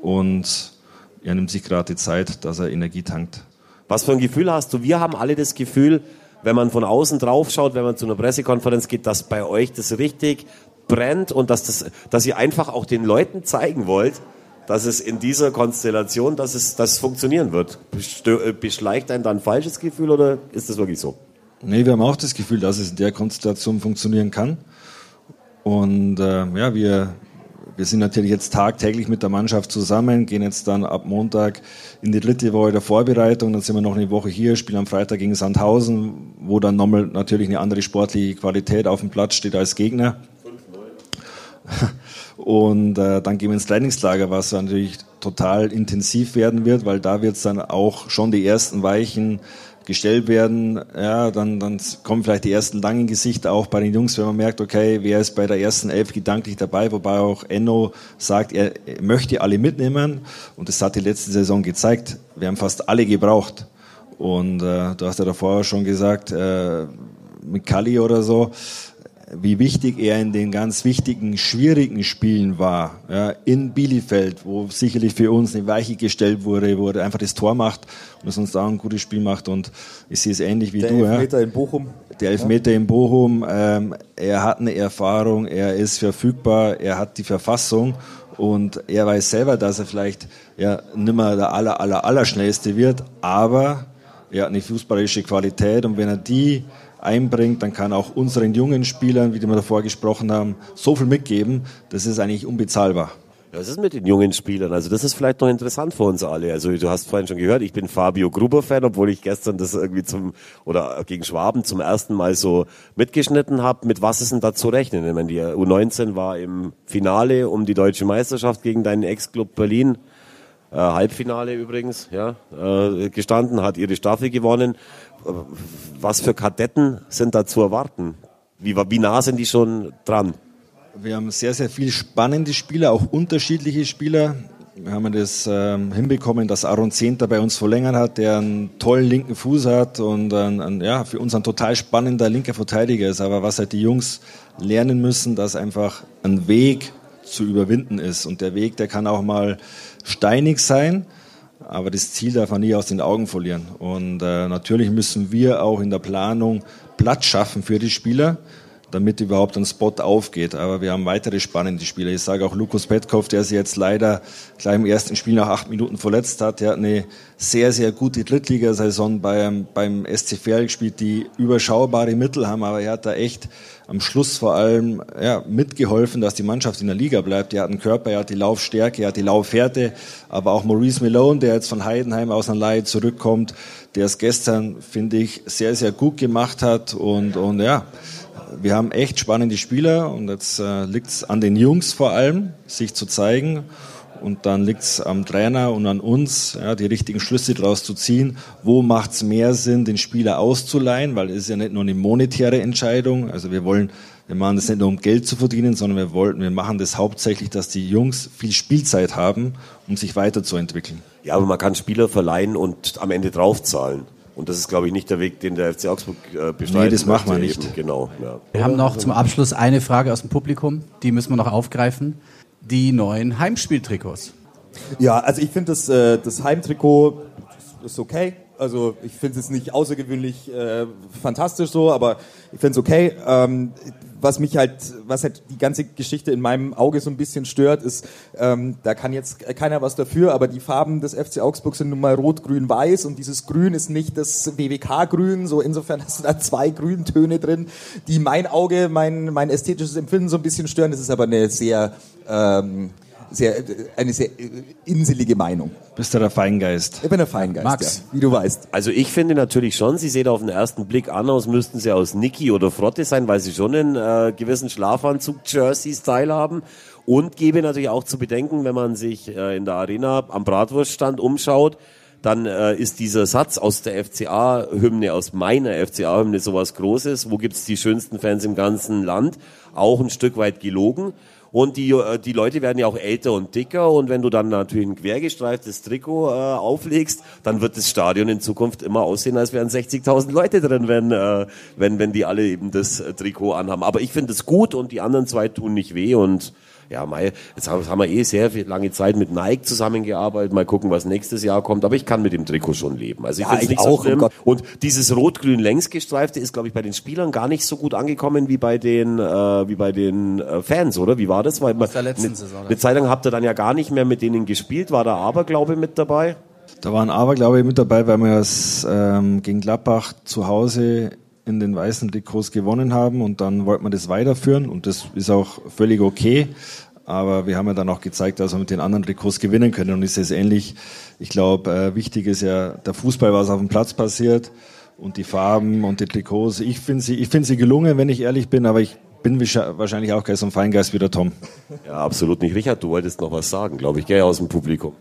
und er nimmt sich gerade die Zeit, dass er Energie tankt. Was für ein Gefühl hast du? Wir haben alle das Gefühl, wenn man von außen drauf schaut, wenn man zu einer Pressekonferenz geht, dass bei euch das richtig brennt und dass, das, dass ihr einfach auch den Leuten zeigen wollt, dass es in dieser Konstellation, dass es, dass es funktionieren wird. Äh, beschleicht einen dann ein falsches Gefühl oder ist das wirklich so? Nee, wir haben auch das Gefühl, dass es in der Konstellation funktionieren kann. Und äh, ja, wir, wir sind natürlich jetzt tagtäglich mit der Mannschaft zusammen, gehen jetzt dann ab Montag in die dritte Woche der Vorbereitung, dann sind wir noch eine Woche hier, spielen am Freitag gegen Sandhausen, wo dann nochmal natürlich eine andere sportliche Qualität auf dem Platz steht als Gegner. Und äh, dann gehen wir ins Trainingslager, was natürlich total intensiv werden wird, weil da wird es dann auch schon die ersten Weichen gestellt werden. Ja, dann, dann kommen vielleicht die ersten langen Gesichter auch bei den Jungs, wenn man merkt, okay, wer ist bei der ersten Elf gedanklich dabei, wobei auch Enno sagt, er möchte alle mitnehmen. Und das hat die letzte Saison gezeigt. Wir haben fast alle gebraucht. Und äh, du hast ja davor schon gesagt, äh, mit Kali oder so, wie wichtig er in den ganz wichtigen, schwierigen Spielen war. Ja, in Bielefeld, wo sicherlich für uns eine Weiche gestellt wurde, wo er einfach das Tor macht und es uns da ein gutes Spiel macht. Und ich sehe es ähnlich wie Der du. Der Elfmeter ja. in Bochum. Der Elfmeter ja. in Bochum. Ähm, er hat eine Erfahrung, er ist verfügbar, er hat die Verfassung und er weiß selber, dass er vielleicht ja nimmer der aller, aller, aller schnellste wird, aber er hat eine fußballerische Qualität und wenn er die einbringt, dann kann auch unseren jungen Spielern, wie wir davor gesprochen haben, so viel mitgeben, das ist eigentlich unbezahlbar. Was ist mit den jungen Spielern? Also das ist vielleicht noch interessant für uns alle. Also du hast vorhin schon gehört, ich bin Fabio Gruber-Fan, obwohl ich gestern das irgendwie zum oder gegen Schwaben zum ersten Mal so mitgeschnitten habe. Mit was ist denn da zu rechnen? Ich meine, die U19 war im Finale um die deutsche Meisterschaft gegen deinen Ex-Club Berlin. Äh, Halbfinale übrigens, ja, äh, gestanden, hat ihre Staffel gewonnen was für Kadetten sind da zu erwarten? Wie, wie nah sind die schon dran? Wir haben sehr, sehr viele spannende Spieler, auch unterschiedliche Spieler. Wir haben das ähm, hinbekommen, dass Aaron Zehnter bei uns verlängert hat, der einen tollen linken Fuß hat und ein, ein, ja, für uns ein total spannender linker Verteidiger ist. Aber was halt die Jungs lernen müssen, dass einfach ein Weg zu überwinden ist. Und der Weg, der kann auch mal steinig sein, aber das Ziel darf man nie aus den Augen verlieren. Und äh, natürlich müssen wir auch in der Planung Platz schaffen für die Spieler damit überhaupt ein Spot aufgeht. Aber wir haben weitere spannende Spieler. Ich sage auch Lukas Petkov, der sich jetzt leider gleich im ersten Spiel nach acht Minuten verletzt hat. Der hat eine sehr, sehr gute Drittligasaison beim, beim SC Verl gespielt, die überschaubare Mittel haben. Aber er hat da echt am Schluss vor allem ja, mitgeholfen, dass die Mannschaft in der Liga bleibt. Er hat einen Körper, er hat die Laufstärke, er hat die Laufhärte. Aber auch Maurice Malone, der jetzt von Heidenheim aus einer Leihe zurückkommt, der es gestern, finde ich, sehr, sehr gut gemacht hat. Und, und ja, wir haben echt spannende Spieler und jetzt äh, liegt es an den Jungs vor allem, sich zu zeigen. Und dann liegt es am Trainer und an uns, ja, die richtigen Schlüsse daraus zu ziehen. Wo macht es mehr Sinn, den Spieler auszuleihen? Weil es ist ja nicht nur eine monetäre Entscheidung. Also wir wollen, wir machen das nicht nur um Geld zu verdienen, sondern wir wollten, wir machen das hauptsächlich, dass die Jungs viel Spielzeit haben, um sich weiterzuentwickeln. Ja, aber man kann Spieler verleihen und am Ende draufzahlen. Und das ist, glaube ich, nicht der Weg, den der FC Augsburg äh, bestreitet. Nee, das machen wir nicht. Eben. Genau. Ja. Wir haben noch zum Abschluss eine Frage aus dem Publikum, die müssen wir noch aufgreifen. Die neuen Heimspieltrikots. Ja, also ich finde das, äh, das Heimtrikot ist okay. Also ich finde es nicht außergewöhnlich äh, fantastisch so, aber ich finde es okay. Ähm, was mich halt, was halt die ganze Geschichte in meinem Auge so ein bisschen stört, ist, ähm, da kann jetzt keiner was dafür, aber die Farben des FC Augsburg sind nun mal rot, grün, weiß und dieses Grün ist nicht das WWK-Grün, so insofern hast du da zwei Grüntöne drin, die mein Auge, mein, mein ästhetisches Empfinden so ein bisschen stören. Das ist aber eine sehr, ähm, sehr, eine sehr inselige Meinung. Bist du der Feingeist? Ich bin der Feingeist, Max. ja, wie du weißt. Also ich finde natürlich schon, sie sehen auf den ersten Blick an, als müssten sie aus Niki oder Frotte sein, weil sie schon einen äh, gewissen Schlafanzug-Jersey-Style haben. Und gebe natürlich auch zu bedenken, wenn man sich äh, in der Arena am Bratwurststand umschaut, dann äh, ist dieser Satz aus der FCA-Hymne, aus meiner FCA-Hymne sowas Großes, wo gibt's die schönsten Fans im ganzen Land, auch ein Stück weit gelogen. Und die, äh, die Leute werden ja auch älter und dicker. Und wenn du dann natürlich ein quergestreiftes Trikot äh, auflegst, dann wird das Stadion in Zukunft immer aussehen, als wären 60.000 Leute drin, wenn, äh, wenn, wenn die alle eben das äh, Trikot anhaben. Aber ich finde es gut und die anderen zwei tun nicht weh. Und ja, Mai, jetzt haben wir eh sehr viel, lange Zeit mit Nike zusammengearbeitet. Mal gucken, was nächstes Jahr kommt. Aber ich kann mit dem Trikot schon leben. Also ich Ja, finde es ich nicht auch, so Und dieses rot-grün längsgestreifte ist, glaube ich, bei den Spielern gar nicht so gut angekommen wie bei den, äh, wie bei den äh, Fans, oder? Wie war das? Weil man, der letzten eine, Saison, eine Zeit lang habt ihr dann ja gar nicht mehr mit denen gespielt. War da Aberglaube mit dabei? Da waren aber, glaube ich, mit dabei, weil wir es ähm, gegen Gladbach zu Hause in den weißen Trikots gewonnen haben und dann wollten wir das weiterführen und das ist auch völlig okay. Aber wir haben ja dann auch gezeigt, dass wir mit den anderen Trikots gewinnen können und ist es ähnlich. Ich glaube, äh, wichtig ist ja der Fußball, was auf dem Platz passiert und die Farben und die Trikots. Ich finde sie, ich finde sie gelungen, wenn ich ehrlich bin, aber ich bin wahrscheinlich auch gleich so ein Feingeist wie der Tom. Ja, absolut nicht. Richard, du wolltest noch was sagen, glaube ich, gell, aus dem Publikum.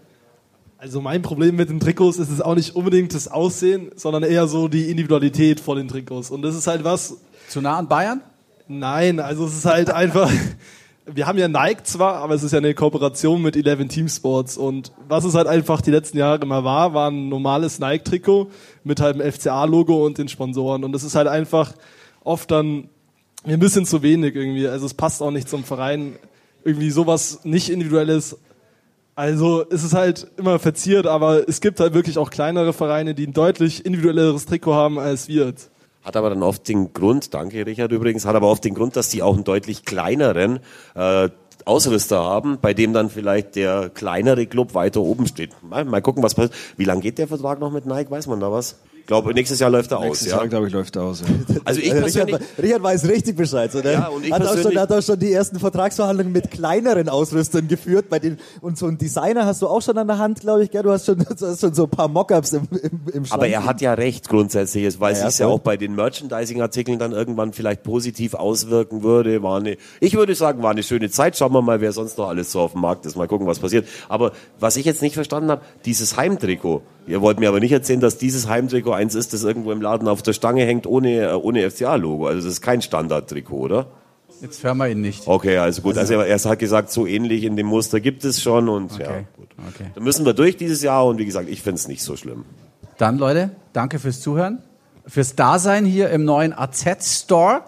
Also mein Problem mit den Trikots ist es auch nicht unbedingt das Aussehen, sondern eher so die Individualität von den Trikots. Und das ist halt was, Zu nah an Bayern? nein, also es ist halt einfach, wir haben ja Nike zwar, aber es ist ja eine Kooperation mit 11 Team Sports. Und was es halt einfach die letzten Jahre immer war, war ein normales Nike-Trikot mit halt dem FCA-Logo und den Sponsoren. Und das ist halt einfach oft dann ein bisschen zu wenig irgendwie. Also es passt auch nicht zum Verein. Irgendwie sowas nicht individuelles also es ist halt immer verziert, aber es gibt halt wirklich auch kleinere Vereine, die ein deutlich individuelleres Trikot haben als wir. Hat aber dann oft den Grund, danke Richard übrigens, hat aber oft den Grund, dass die auch einen deutlich kleineren äh, Ausrüster haben, bei dem dann vielleicht der kleinere Club weiter oben steht. Mal, mal gucken, was passiert. Wie lange geht der Vertrag noch mit Nike? Weiß man da was? Ich glaube, nächstes Jahr läuft er aus. Nächstes Ja? Jahr, glaube ich, läuft er aus. Ja. Also ich Richard, persönlich, Richard weiß richtig Bescheid. So, ne? Ja, und ich hat, auch schon, persönlich- hat auch schon die ersten Vertragsverhandlungen mit kleineren Ausrüstern geführt. Bei den, und so einen Designer hast du auch schon an der Hand, glaube ich. Gell? Du hast schon, du hast schon so ein paar Mockups im, im, im Schrank. aber er hat ja recht grundsätzlich, es ja, sich ja auch bei den Merchandising-Artikeln dann irgendwann vielleicht positiv auswirken würde. War eine, ich würde sagen, war eine schöne Zeit. Schauen wir mal, wer sonst noch alles so auf dem Markt ist. Mal gucken, was passiert. Aber was ich jetzt nicht verstanden habe, dieses Heimtrikot. Ihr wollt mir aber nicht erzählen, dass dieses Heimtrikot eins ist, das irgendwo im Laden auf der Stange hängt ohne, äh, ohne FCA-Logo. Also das ist kein Standardtrikot, oder? Jetzt hören wir ihn nicht. Okay, also gut. Also, er hat gesagt, so ähnlich in dem Muster gibt es schon und ja, Okay. gut. Okay. Dann müssen wir durch dieses Jahr und wie gesagt, ich finde es nicht so schlimm. Dann, Leute, danke fürs Zuhören, fürs Dasein hier im neuen AZ Store.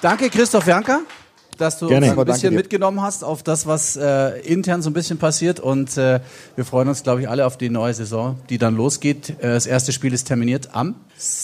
Danke, Christoph Janker, dass du Gerne. uns ein bisschen mitgenommen hast auf das, was äh, intern so ein bisschen passiert. Und äh, wir freuen uns, glaube ich, alle auf die neue Saison, die dann losgeht. Äh, das erste Spiel ist terminiert am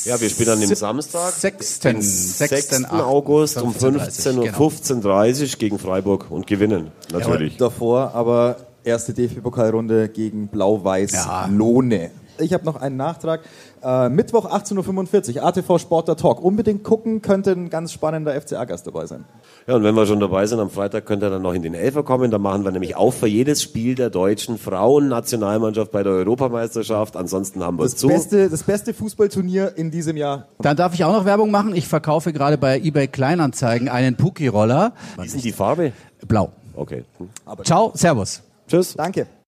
Ja, wir spielen an dem Samstag, sechsten- den sechsten 6. August um 15:30 15.15 Uhr genau. 15.30 gegen Freiburg und gewinnen, natürlich. Davor aber erste DFB-Pokalrunde gegen Blau-Weiß Ja. Lohne. Ich habe noch einen Nachtrag. Äh, Mittwoch 18.45 Uhr, ATV Sport der Talk. Unbedingt gucken, könnte ein ganz spannender FCA-Gast dabei sein. Ja, und wenn wir schon dabei sind, am Freitag könnt ihr dann noch in den Elfer kommen. Da machen wir nämlich auch für jedes Spiel der deutschen Frauennationalmannschaft bei der Europameisterschaft. Ansonsten haben wir Das zu. beste, das beste Fußballturnier in diesem Jahr. Dann darf ich auch noch Werbung machen. Ich verkaufe gerade bei eBay Kleinanzeigen einen Puki-Roller. Wie ist die Farbe? Blau. Okay. Ciao, Servus. Tschüss. Danke.